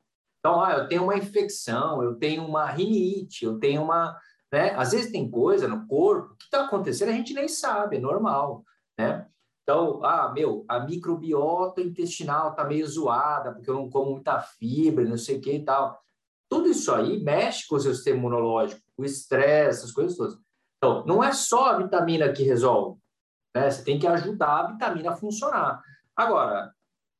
Speaker 2: Então, ah, eu tenho uma infecção, eu tenho uma rinite, eu tenho uma, né? Às vezes tem coisa no corpo que está acontecendo, a gente nem sabe, é normal, né? Então, ah, meu, a microbiota intestinal está meio zoada, porque eu não como muita fibra, não sei o que e tal. Tudo isso aí mexe com o seu sistema imunológico, o estresse, as coisas todas. Então, não é só a vitamina que resolve. Né? Você tem que ajudar a vitamina a funcionar. Agora,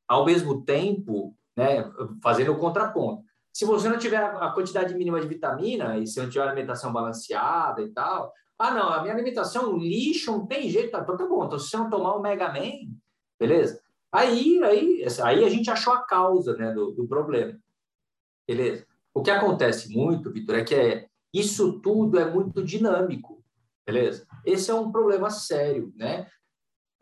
Speaker 2: ao mesmo tempo, né, fazendo o contraponto, se você não tiver a quantidade mínima de vitamina e se não tiver alimentação balanceada e tal, ah, não, a minha alimentação lixo, não tem jeito, tá, então tá bom. Então, se você não tomar o Mega Man, beleza? Aí, aí, aí a gente achou a causa né, do, do problema. Beleza? O que acontece muito, Vitor, é que é, isso tudo é muito dinâmico, beleza? Esse é um problema sério, né?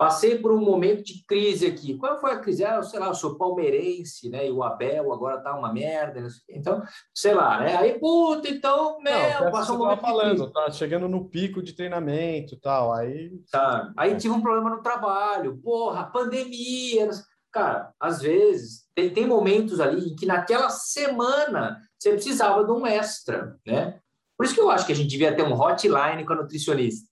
Speaker 2: Passei por um momento de crise aqui. Qual foi a crise? Ah, sei lá, eu sou palmeirense, né? E o Abel agora tá uma merda. Então, sei lá, né? Aí, puta, então, meu,
Speaker 3: não,
Speaker 2: passou
Speaker 3: um momento falando, tá chegando no pico de treinamento e tal. Aí.
Speaker 2: Tá. Aí tive um problema no trabalho. Porra, pandemia. Cara, às vezes, tem, tem momentos ali em que naquela semana você precisava de um extra, né? Por isso que eu acho que a gente devia ter um hotline com a nutricionista.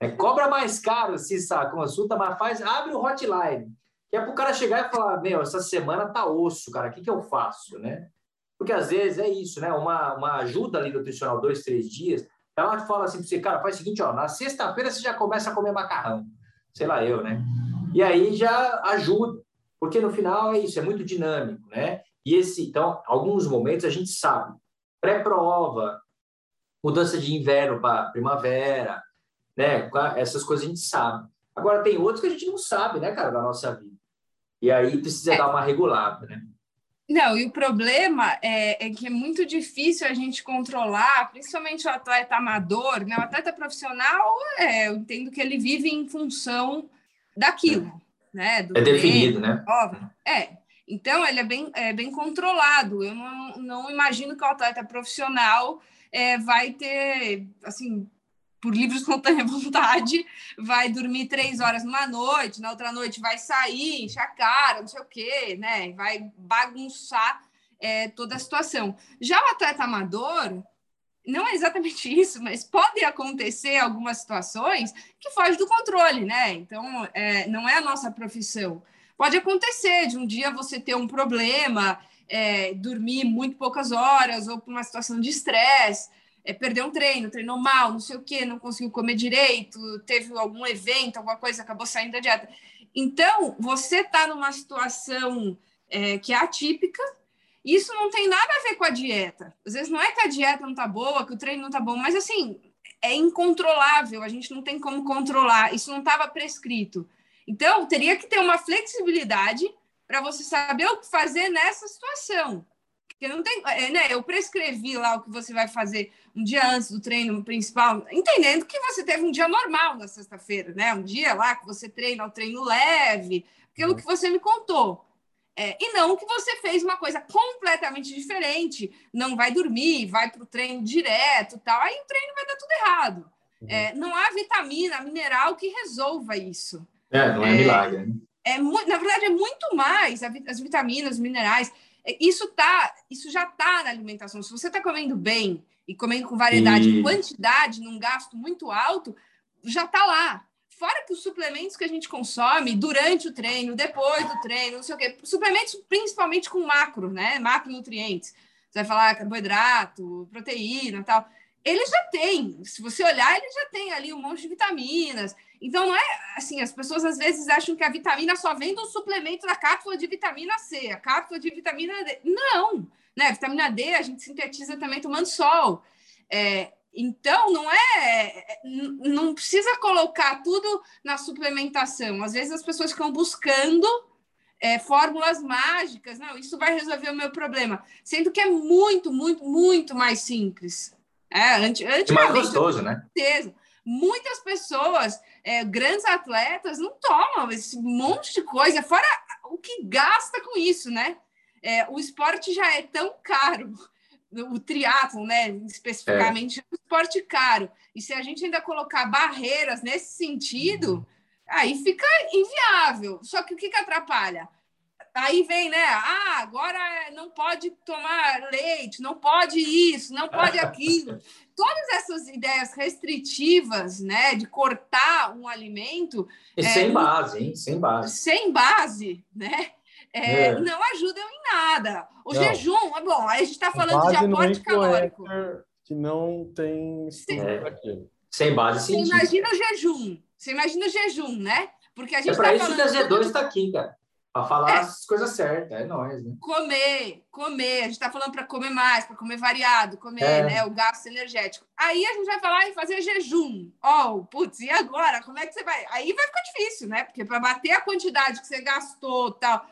Speaker 2: É, cobra mais caro se a consulta, mas faz, abre o hotline. Que é para o cara chegar e falar, meu, essa semana tá osso, cara, o que, que eu faço, né? Porque às vezes é isso, né? Uma, uma ajuda ali nutricional, dois, três dias, ela fala assim para você, cara, faz o seguinte, ó, na sexta-feira você já começa a comer macarrão. Sei lá eu, né? E aí já ajuda, porque no final é isso, é muito dinâmico, né? E esse, então, alguns momentos a gente sabe, pré-prova, mudança de inverno para primavera, né? Essas coisas a gente sabe. Agora, tem outros que a gente não sabe, né, cara, da nossa vida. E aí precisa é. dar uma regulada, né?
Speaker 4: Não, e o problema é, é, que é muito difícil a gente controlar, principalmente o atleta amador, né? O atleta profissional, é, eu entendo que ele vive em função daquilo, né?
Speaker 2: Do é definido, né?
Speaker 4: Óbvio. É. Então, ele é bem, é bem controlado. Eu não, não imagino que o atleta profissional é, vai ter, assim, por livre espontânea vontade, vai dormir três horas numa noite, na outra noite vai sair, encher a cara, não sei o quê, né? Vai bagunçar é, toda a situação. Já o atleta amador, não é exatamente isso, mas pode acontecer algumas situações que fogem do controle, né? Então, é, não é a nossa profissão. Pode acontecer de um dia você ter um problema, é, dormir muito poucas horas, ou por uma situação de estresse, é, um treino, treinou mal, não sei o quê, não conseguiu comer direito, teve algum evento, alguma coisa, acabou saindo da dieta. Então, você está numa situação é, que é atípica, isso não tem nada a ver com a dieta. Às vezes não é que a dieta não está boa, que o treino não está bom, mas assim, é incontrolável, a gente não tem como controlar, isso não estava prescrito. Então, teria que ter uma flexibilidade para você saber o que fazer nessa situação. Porque não tem, é, né? Eu prescrevi lá o que você vai fazer um dia antes do treino principal, entendendo que você teve um dia normal na sexta-feira, né? Um dia lá que você treina o treino leve, aquilo que você me contou. É, e não que você fez uma coisa completamente diferente, não vai dormir, vai para o treino direto tal, aí o treino vai dar tudo errado. Uhum. É, não há vitamina, mineral que resolva isso.
Speaker 2: É, não é, é milagre. Né?
Speaker 4: É, na verdade, é muito mais as vitaminas, os minerais. É, isso tá, isso já está na alimentação. Se você está comendo bem e comendo com variedade e quantidade, num gasto muito alto, já está lá. Fora que os suplementos que a gente consome durante o treino, depois do treino, não sei o quê, suplementos principalmente com macro, né? Macronutrientes. Você vai falar carboidrato, proteína tal. Ele já tem, se você olhar, ele já tem ali um monte de vitaminas. Então, não é assim, as pessoas às vezes acham que a vitamina só vem do suplemento da cápsula de vitamina C, a cápsula de vitamina D. Não, né? Vitamina D a gente sintetiza também tomando sol. É, então, não é. Não precisa colocar tudo na suplementação. Às vezes as pessoas ficam buscando é, fórmulas mágicas. Não, isso vai resolver o meu problema. Sendo que é muito, muito, muito mais simples. É, antes, antes
Speaker 2: mais gostoso, né?
Speaker 4: Certeza. Muitas pessoas é, grandes atletas não tomam esse monte de coisa, fora o que gasta com isso, né? É, o esporte já é tão caro, o triatlon, né? Especificamente, é um esporte caro. E se a gente ainda colocar barreiras nesse sentido, aí fica inviável. Só que o que, que atrapalha? Aí vem, né? Ah, agora não pode tomar leite, não pode isso, não pode aquilo todas essas ideias restritivas, né, de cortar um alimento.
Speaker 2: E é, sem base, hein? Sem base.
Speaker 4: Sem base, né? É, é. Não ajudam em nada. O não. jejum, é bom, aí a gente está falando de aporte calórico.
Speaker 3: Que não tem
Speaker 2: é. Sem base, sim.
Speaker 4: Você imagina o jejum. Você imagina o jejum, né? Porque a gente
Speaker 2: é para tá isso que a Z2 está aqui, cara. Para falar é. as coisas certas, é nóis, né?
Speaker 4: Comer, comer. A gente está falando para comer mais, para comer variado, comer é. né, o gasto energético. Aí a gente vai falar em fazer jejum. Oh, putz, e agora? Como é que você vai? Aí vai ficar difícil, né? Porque para bater a quantidade que você gastou tal,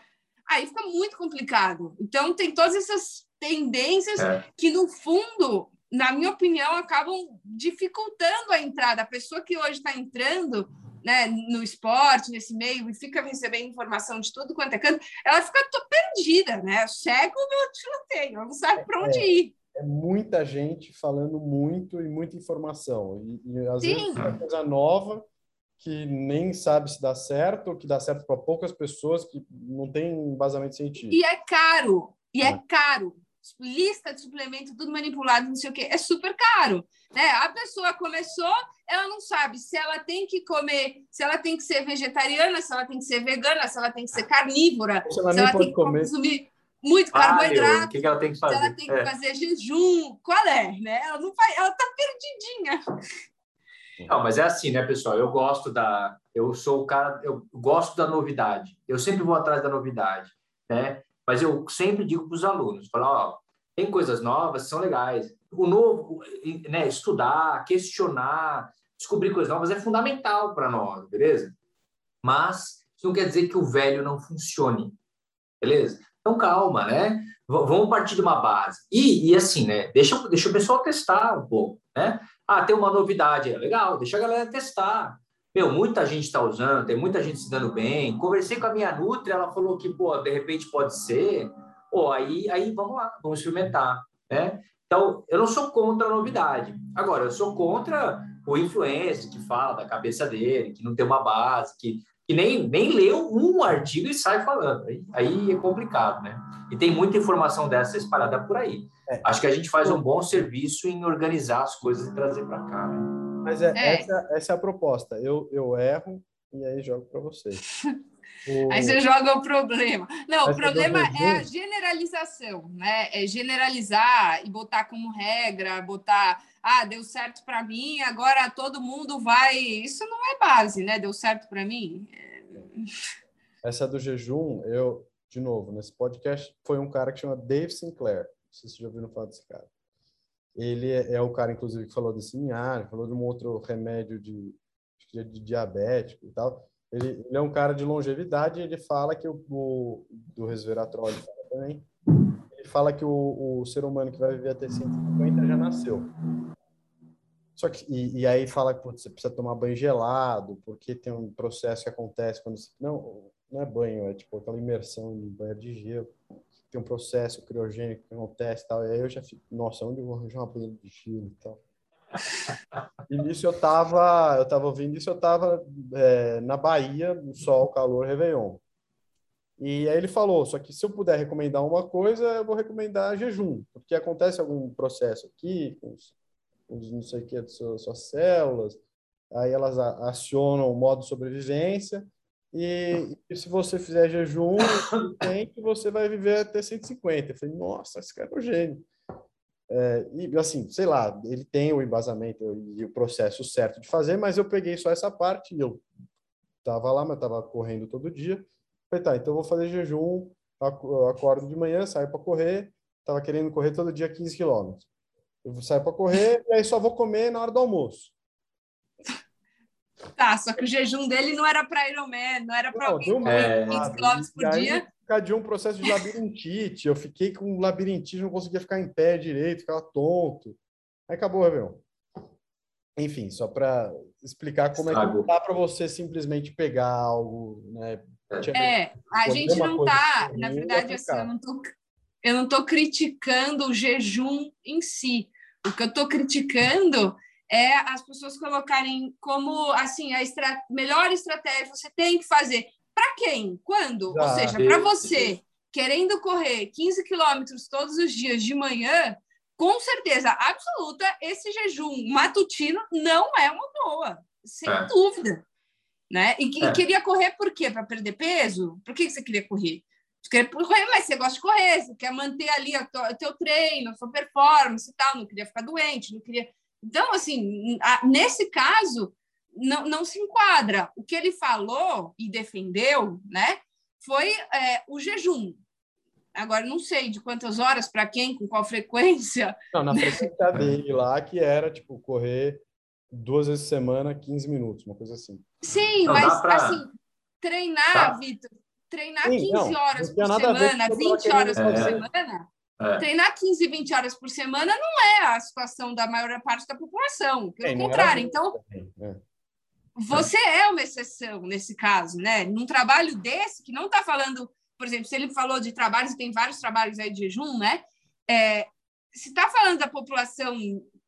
Speaker 4: aí fica muito complicado. Então, tem todas essas tendências é. que, no fundo, na minha opinião, acabam dificultando a entrada. A pessoa que hoje está entrando né, no esporte, nesse meio, e fica recebendo informação de tudo quanto é canto, ela fica perdida, né? Cego no tiroteio, ela não sabe para onde
Speaker 3: é,
Speaker 4: ir.
Speaker 3: É muita gente falando muito e muita informação. E, e às Sim. vezes é uma coisa nova que nem sabe se dá certo, ou que dá certo para poucas pessoas, que não tem embasamento científico.
Speaker 4: E é caro, e é, é caro lista de suplemento, tudo manipulado, não sei o quê, é super caro. Né? A pessoa começou, ela não sabe se ela tem que comer, se ela tem que ser vegetariana, se ela tem que ser vegana, se ela tem que ser carnívora,
Speaker 3: se ela,
Speaker 4: se
Speaker 3: ela
Speaker 4: tem que
Speaker 3: comer.
Speaker 4: consumir muito carboidrato,
Speaker 2: o que, que, ela tem que fazer?
Speaker 4: se ela tem que é. fazer jejum, qual é? Né? Ela não vai, ela tá perdidinha.
Speaker 2: Não, mas é assim, né, pessoal? Eu gosto da, eu sou o cara, eu gosto da novidade. Eu sempre vou atrás da novidade, né? Mas eu sempre digo para os alunos, falar, ó, tem coisas novas, são legais. O novo, né, estudar, questionar, descobrir coisas novas é fundamental para nós, beleza? Mas isso não quer dizer que o velho não funcione, beleza? Então calma, né? V vamos partir de uma base. E, e assim, né? Deixa, deixa o pessoal testar um pouco, né? Ah, tem uma novidade, é legal, deixa a galera testar. Meu, muita gente está usando, tem muita gente se dando bem. Conversei com a minha Nutri, ela falou que, pô, de repente pode ser. Pô, aí, aí vamos lá, vamos experimentar, né? Então, eu não sou contra a novidade. Agora, eu sou contra o influencer que fala da cabeça dele, que não tem uma base, que, que nem, nem leu um artigo e sai falando. Aí, aí é complicado, né? E tem muita informação dessa espalhada por aí. É. Acho que a gente faz um bom serviço em organizar as coisas e trazer para cá, né?
Speaker 3: Mas é, é. Essa, essa é a proposta. Eu, eu erro e aí jogo para vocês.
Speaker 4: O... Aí você joga o problema. Não, Mas o problema é a generalização, né? É generalizar e botar como regra, botar, ah, deu certo para mim, agora todo mundo vai. Isso não é base, né? Deu certo para mim.
Speaker 3: Essa do jejum, eu, de novo, nesse podcast, foi um cara que chama Dave Sinclair. Não sei se você já ouviu falar desse cara. Ele é, é, o cara, inclusive, que falou desse linhar, falou de um outro remédio de, de, de diabético e tal. Ele, ele, é um cara de longevidade ele fala que o, o do resveratrol também, ele fala que o, o ser humano que vai viver até 150 já nasceu. Só que, e, e aí fala que você precisa tomar banho gelado, porque tem um processo que acontece quando você, não, não é banho, é tipo aquela imersão em banho de gelo tem um processo criogênico que acontece e tal. E aí eu já fico, nossa, onde eu vou arranjar uma banheira de gelo e tal? E nisso eu tava, eu tava ouvindo isso, eu tava é, na Bahia, no sol, calor, Réveillon. E aí ele falou, só que se eu puder recomendar uma coisa, eu vou recomendar jejum, porque acontece algum processo aqui, com os, os não sei o que, das suas, suas células, aí elas acionam o modo sobrevivência, e, e, se você fizer jejum, tem você vai viver até 150. Eu falei, nossa, esse cara é um gênio. É, e assim, sei lá, ele tem o embasamento e o processo certo de fazer, mas eu peguei só essa parte e eu tava lá, mas tava correndo todo dia. Falei, tá, então eu vou fazer jejum, acordo de manhã, saio para correr, tava querendo correr todo dia 15 quilômetros. Eu saio para correr e aí só vou comer na hora do almoço.
Speaker 4: Tá, só que o jejum dele não era para Ironman, não era para alguém correr 15 km por dia.
Speaker 3: Cadê um processo de labirintite. Eu fiquei com labirintite, não conseguia ficar em pé direito, ficava tonto. Aí acabou, Réveillon. Enfim, só para explicar como é que dá para você simplesmente pegar algo, né?
Speaker 4: É, a gente não tá, na verdade, assim, eu não tô, eu não tô criticando o jejum em si. O que eu tô criticando é as pessoas colocarem como assim a estra melhor estratégia você tem que fazer. Para quem? Quando? Ah, Ou seja, para você querendo correr 15 quilômetros todos os dias de manhã, com certeza absoluta, esse jejum matutino não é uma boa, sem é. dúvida. Né? E, é. e, queria correr por quê? Para perder peso? Por que você queria correr? Você queria correr, mas você gosta de correr, você quer manter ali o teu treino, a sua performance e tal, não queria ficar doente, não queria então, assim, nesse caso, não, não se enquadra. O que ele falou e defendeu, né, foi é, o jejum. Agora, não sei de quantas horas, para quem, com qual frequência.
Speaker 3: Não, na frequência dele lá, que era, tipo, correr duas vezes por semana, 15 minutos, uma coisa assim.
Speaker 4: Sim, não, mas, pra... assim, treinar, tá. Vitor, treinar Sim, 15 não, horas por semana, 20 horas por é. semana, é. Treinar 15, 20 horas por semana não é a situação da maior parte da população, pelo é, contrário. Então, é. você é uma exceção nesse caso, né? Num trabalho desse, que não está falando, por exemplo, se ele falou de trabalhos, e tem vários trabalhos aí de jejum, né? É, se está falando da população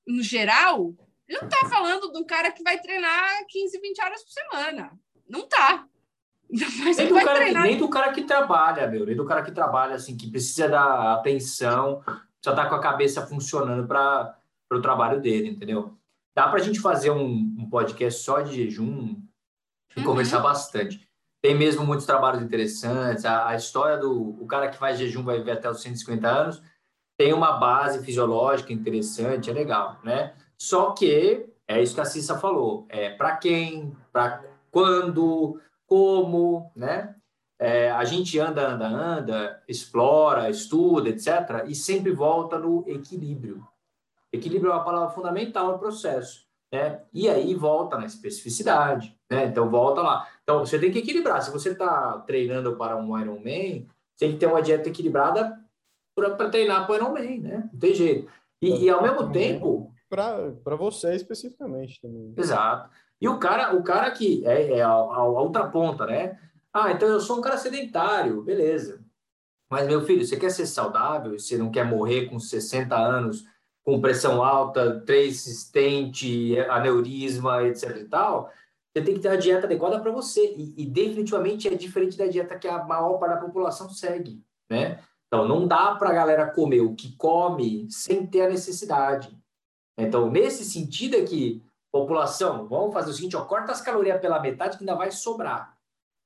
Speaker 4: no geral, ele não está falando do cara que vai treinar 15, 20 horas por semana. Não está.
Speaker 2: Nem do, cara, treinar... nem do cara que trabalha, meu, nem do cara que trabalha, assim, que precisa da atenção, já tá com a cabeça funcionando para o trabalho dele, entendeu? Dá para a gente fazer um, um, podcast só de jejum e uhum. conversar bastante. Tem mesmo muitos trabalhos interessantes. A, a, história do o cara que faz jejum vai viver até os 150 anos tem uma base fisiológica interessante, é legal, né? Só que é isso que a Cissa falou. É para quem, para quando, como, né? É, a gente anda, anda, anda, explora, estuda, etc., e sempre volta no equilíbrio. Equilíbrio é uma palavra fundamental no processo, né? E aí volta na especificidade, né? Então volta lá. Então você tem que equilibrar. Se você está treinando para um Ironman, tem que ter uma dieta equilibrada para treinar para o Ironman, né? Não tem jeito. E, e ao mesmo tempo
Speaker 3: para você especificamente também.
Speaker 2: Exato. E o cara, o cara que é, é a, a, outra ponta, né? Ah, então eu sou um cara sedentário, beleza. Mas, meu filho, você quer ser saudável, você não quer morrer com 60 anos, com pressão alta, três estente, aneurisma, etc e tal, você tem que ter a dieta adequada para você. E, e, definitivamente é diferente da dieta que a maior parte da população segue, né? Então, não dá para a galera comer o que come sem ter a necessidade. Então, nesse sentido é que população, vamos fazer o seguinte, ó, corta as calorias pela metade que ainda vai sobrar.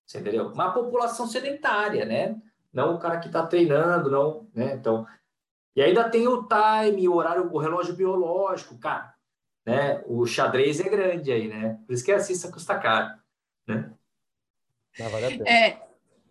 Speaker 2: Você entendeu? Uma população sedentária, né? Não o cara que está treinando, não, né? Então, e ainda tem o time, o horário, o relógio biológico, cara, né? O xadrez é grande aí, né? Por isso que assista custa caro, né?
Speaker 4: Não, vale é,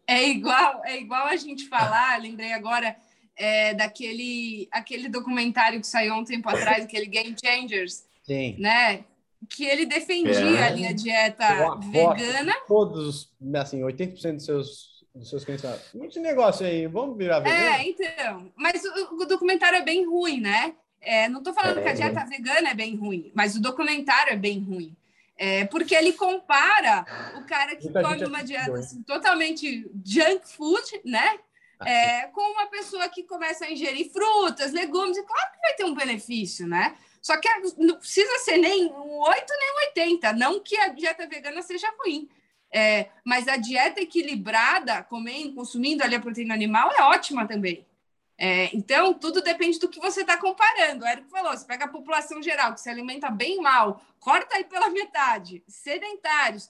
Speaker 4: é igual, é igual a gente falar, lembrei agora é, daquele aquele documentário que saiu há um tempo atrás, aquele Game Changers, Sim. né? Que ele defendia é. ali a dieta vegana.
Speaker 3: Todos, assim, 80% dos seus dos seus clientes esse negócio aí, vamos virar vegano?
Speaker 4: É, então. Mas o, o documentário é bem ruim, né? É, não estou falando é. que a é. dieta vegana é bem ruim, mas o documentário é bem ruim. É, porque ele compara o cara que Muita come uma dieta assim, totalmente junk food, né? Ah, é, com uma pessoa que começa a ingerir frutas, legumes, e claro que vai ter um benefício, né? Só que não precisa ser nem um 8 nem um 80, não que a dieta vegana seja ruim. É, mas a dieta equilibrada, comendo, consumindo ali a proteína animal, é ótima também. É, então, tudo depende do que você está comparando. O Érico falou: você pega a população geral, que se alimenta bem mal, corta aí pela metade, sedentários,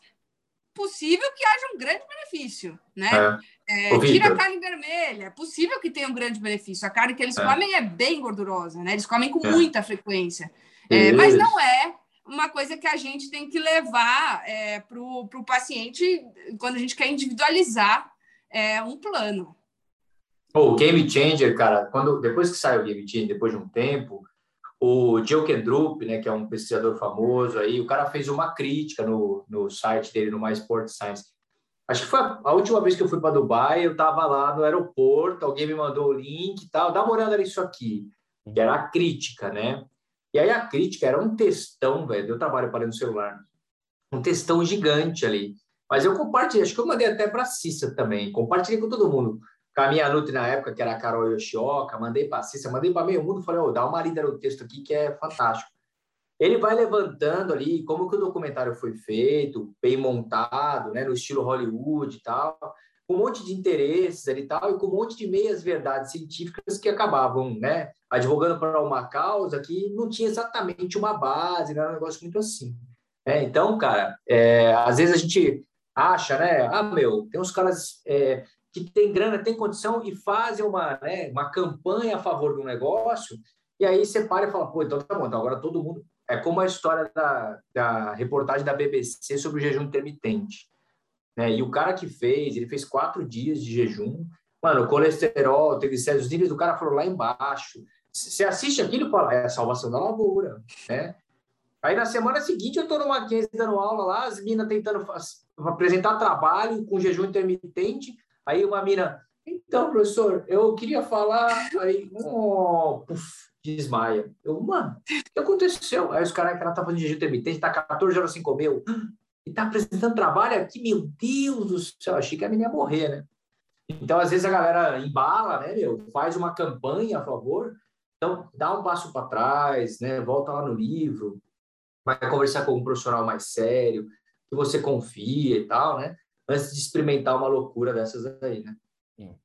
Speaker 4: possível que haja um grande benefício, né? É. É, tira a carne vermelha, é possível que tenha um grande benefício. A carne que eles é. comem é bem gordurosa, né? Eles comem com é. muita frequência. É, mas não é uma coisa que a gente tem que levar é, para o paciente quando a gente quer individualizar é, um plano.
Speaker 2: O Game Changer, cara, quando depois que sai o Game Changer, depois de um tempo, o Joe Kendrup, né, que é um pesquisador famoso aí, o cara fez uma crítica no, no site dele, no My Sport Science. Acho que foi a última vez que eu fui para Dubai, eu estava lá no aeroporto, alguém me mandou o link e tal, dá uma olhada nisso aqui, que era a crítica, né? E aí a crítica era um textão, velho, eu trabalho para no celular, um textão gigante ali. Mas eu compartilhei, acho que eu mandei até para a Cissa também, compartilhei com todo mundo com a minha Nutri na época, que era a Carol Yoshioka, mandei para a Cissa, mandei para meio mundo, falei, oh, dá uma lida no texto aqui que é fantástico. Ele vai levantando ali como que o documentário foi feito, bem montado, né, no estilo Hollywood e tal, com um monte de interesses ali e tal, e com um monte de meias verdades científicas que acabavam, né, advogando para uma causa que não tinha exatamente uma base, não era um negócio muito assim. É, então, cara, é, às vezes a gente acha, né, ah, meu, tem uns caras é, que tem grana, tem condição e fazem uma, né, uma campanha a favor do negócio, e aí você para e fala, pô, então tá bom, então agora todo mundo. É como a história da, da reportagem da BBC sobre o jejum intermitente. Né? E o cara que fez, ele fez quatro dias de jejum. Mano, o colesterol, triglicéridos, os níveis do cara foram lá embaixo. Você assiste aquilo e fala, é a salvação da lavoura, né? Aí na semana seguinte eu tô no Mackenzie dando aula lá, as minas tentando apresentar trabalho com jejum intermitente, Aí uma mina, então, professor, eu queria falar. Aí, oh, puf, desmaia. Eu, mano, o que aconteceu? Aí os caras que ela tá fazendo jejum intermitente, tá 14 horas sem comer. Eu, e tá apresentando trabalho aqui, meu Deus do céu, achei que a menina ia morrer, né? Então, às vezes a galera embala, né, meu, faz uma campanha a favor, então dá um passo para trás, né, volta lá no livro, vai conversar com um profissional mais sério, que você confia e tal, né, antes de experimentar uma loucura dessas aí, né? Hum.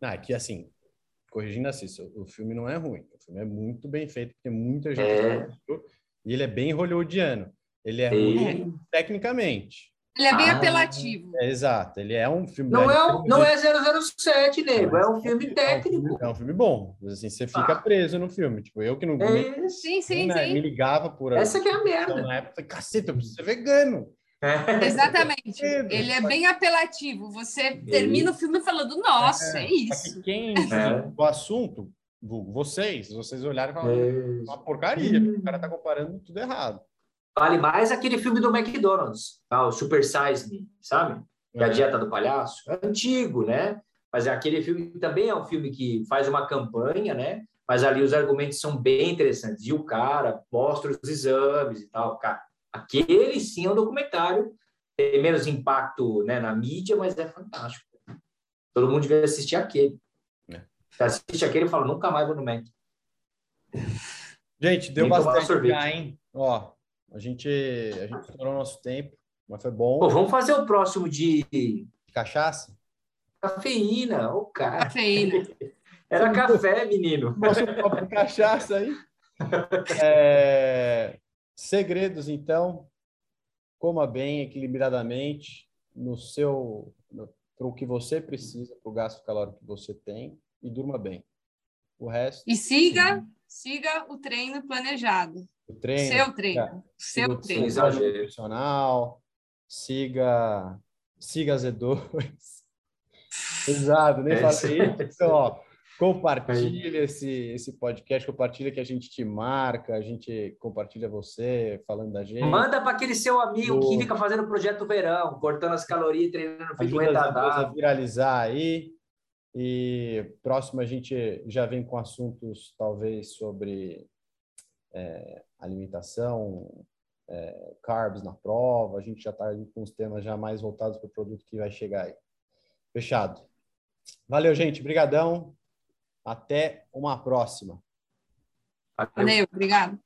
Speaker 3: Ah, que assim, corrigindo assim, o filme não é ruim, o filme é muito bem feito, porque muita gente
Speaker 2: é...
Speaker 3: e ele é bem hollywoodiano. Ele é ruim tecnicamente.
Speaker 4: Ele é bem ah, apelativo.
Speaker 3: É, exato, ele é um filme.
Speaker 2: Não, é, um, não é 007, nego, é um filme técnico.
Speaker 3: É um filme, bom. Assim, você fica ah. preso no filme. Tipo, eu que não.
Speaker 2: É,
Speaker 3: me,
Speaker 4: sim, sim,
Speaker 3: né,
Speaker 4: sim.
Speaker 3: Me ligava por.
Speaker 2: Essa que é a merda.
Speaker 3: Então, na época, caceta, eu preciso ser vegano.
Speaker 4: É. Exatamente. Ele é bem apelativo. Você termina o filme falando, nossa, é, é isso.
Speaker 3: quem é. o assunto, vocês, vocês olharem e falam, é. uma porcaria, o cara tá comparando tudo errado.
Speaker 2: Vale mais aquele filme do McDonald's, tá? o Super Size Me, sabe? É a dieta do palhaço. É antigo, né? Mas é aquele filme também é um filme que faz uma campanha, né? Mas ali os argumentos são bem interessantes. E o cara mostra os exames e tal. Cara, aquele sim é um documentário. Tem menos impacto né, na mídia, mas é fantástico. Todo mundo devia assistir aquele. É. Você assiste aquele e fala, nunca mais vou no Mac.
Speaker 3: Gente, deu bastante já, hein? Ó, a gente, a gente estourou nosso tempo, mas foi bom.
Speaker 2: Pô, vamos fazer o próximo de...
Speaker 3: Cachaça?
Speaker 2: Cafeína, o cara.
Speaker 4: Cafeína.
Speaker 2: Era café, menino.
Speaker 3: Nosso copo de cachaça aí. É... Segredos, então. Coma bem, equilibradamente, no seu, para o que você precisa, para o gasto calórico que você tem, e durma bem. O resto.
Speaker 4: E siga, sim. siga o treino planejado.
Speaker 3: O treino.
Speaker 4: Seu treino. É,
Speaker 3: seu
Speaker 4: treino.
Speaker 3: Exagero. Profissional. Siga, siga Z2. Exato, nem é falei isso. Então, ó, compartilha esse, esse podcast, compartilha que a gente te marca, a gente compartilha você falando da gente.
Speaker 2: Manda para aquele seu amigo que fica fazendo o projeto verão, cortando as calorias, treinando feito retardado.
Speaker 3: a viralizar aí. E próximo a gente já vem com assuntos talvez sobre é, alimentação, é, carbs na prova, a gente já está com os temas já mais voltados para o produto que vai chegar aí. Fechado. Valeu, gente. Obrigadão. Até uma próxima.
Speaker 4: Valeu, obrigado.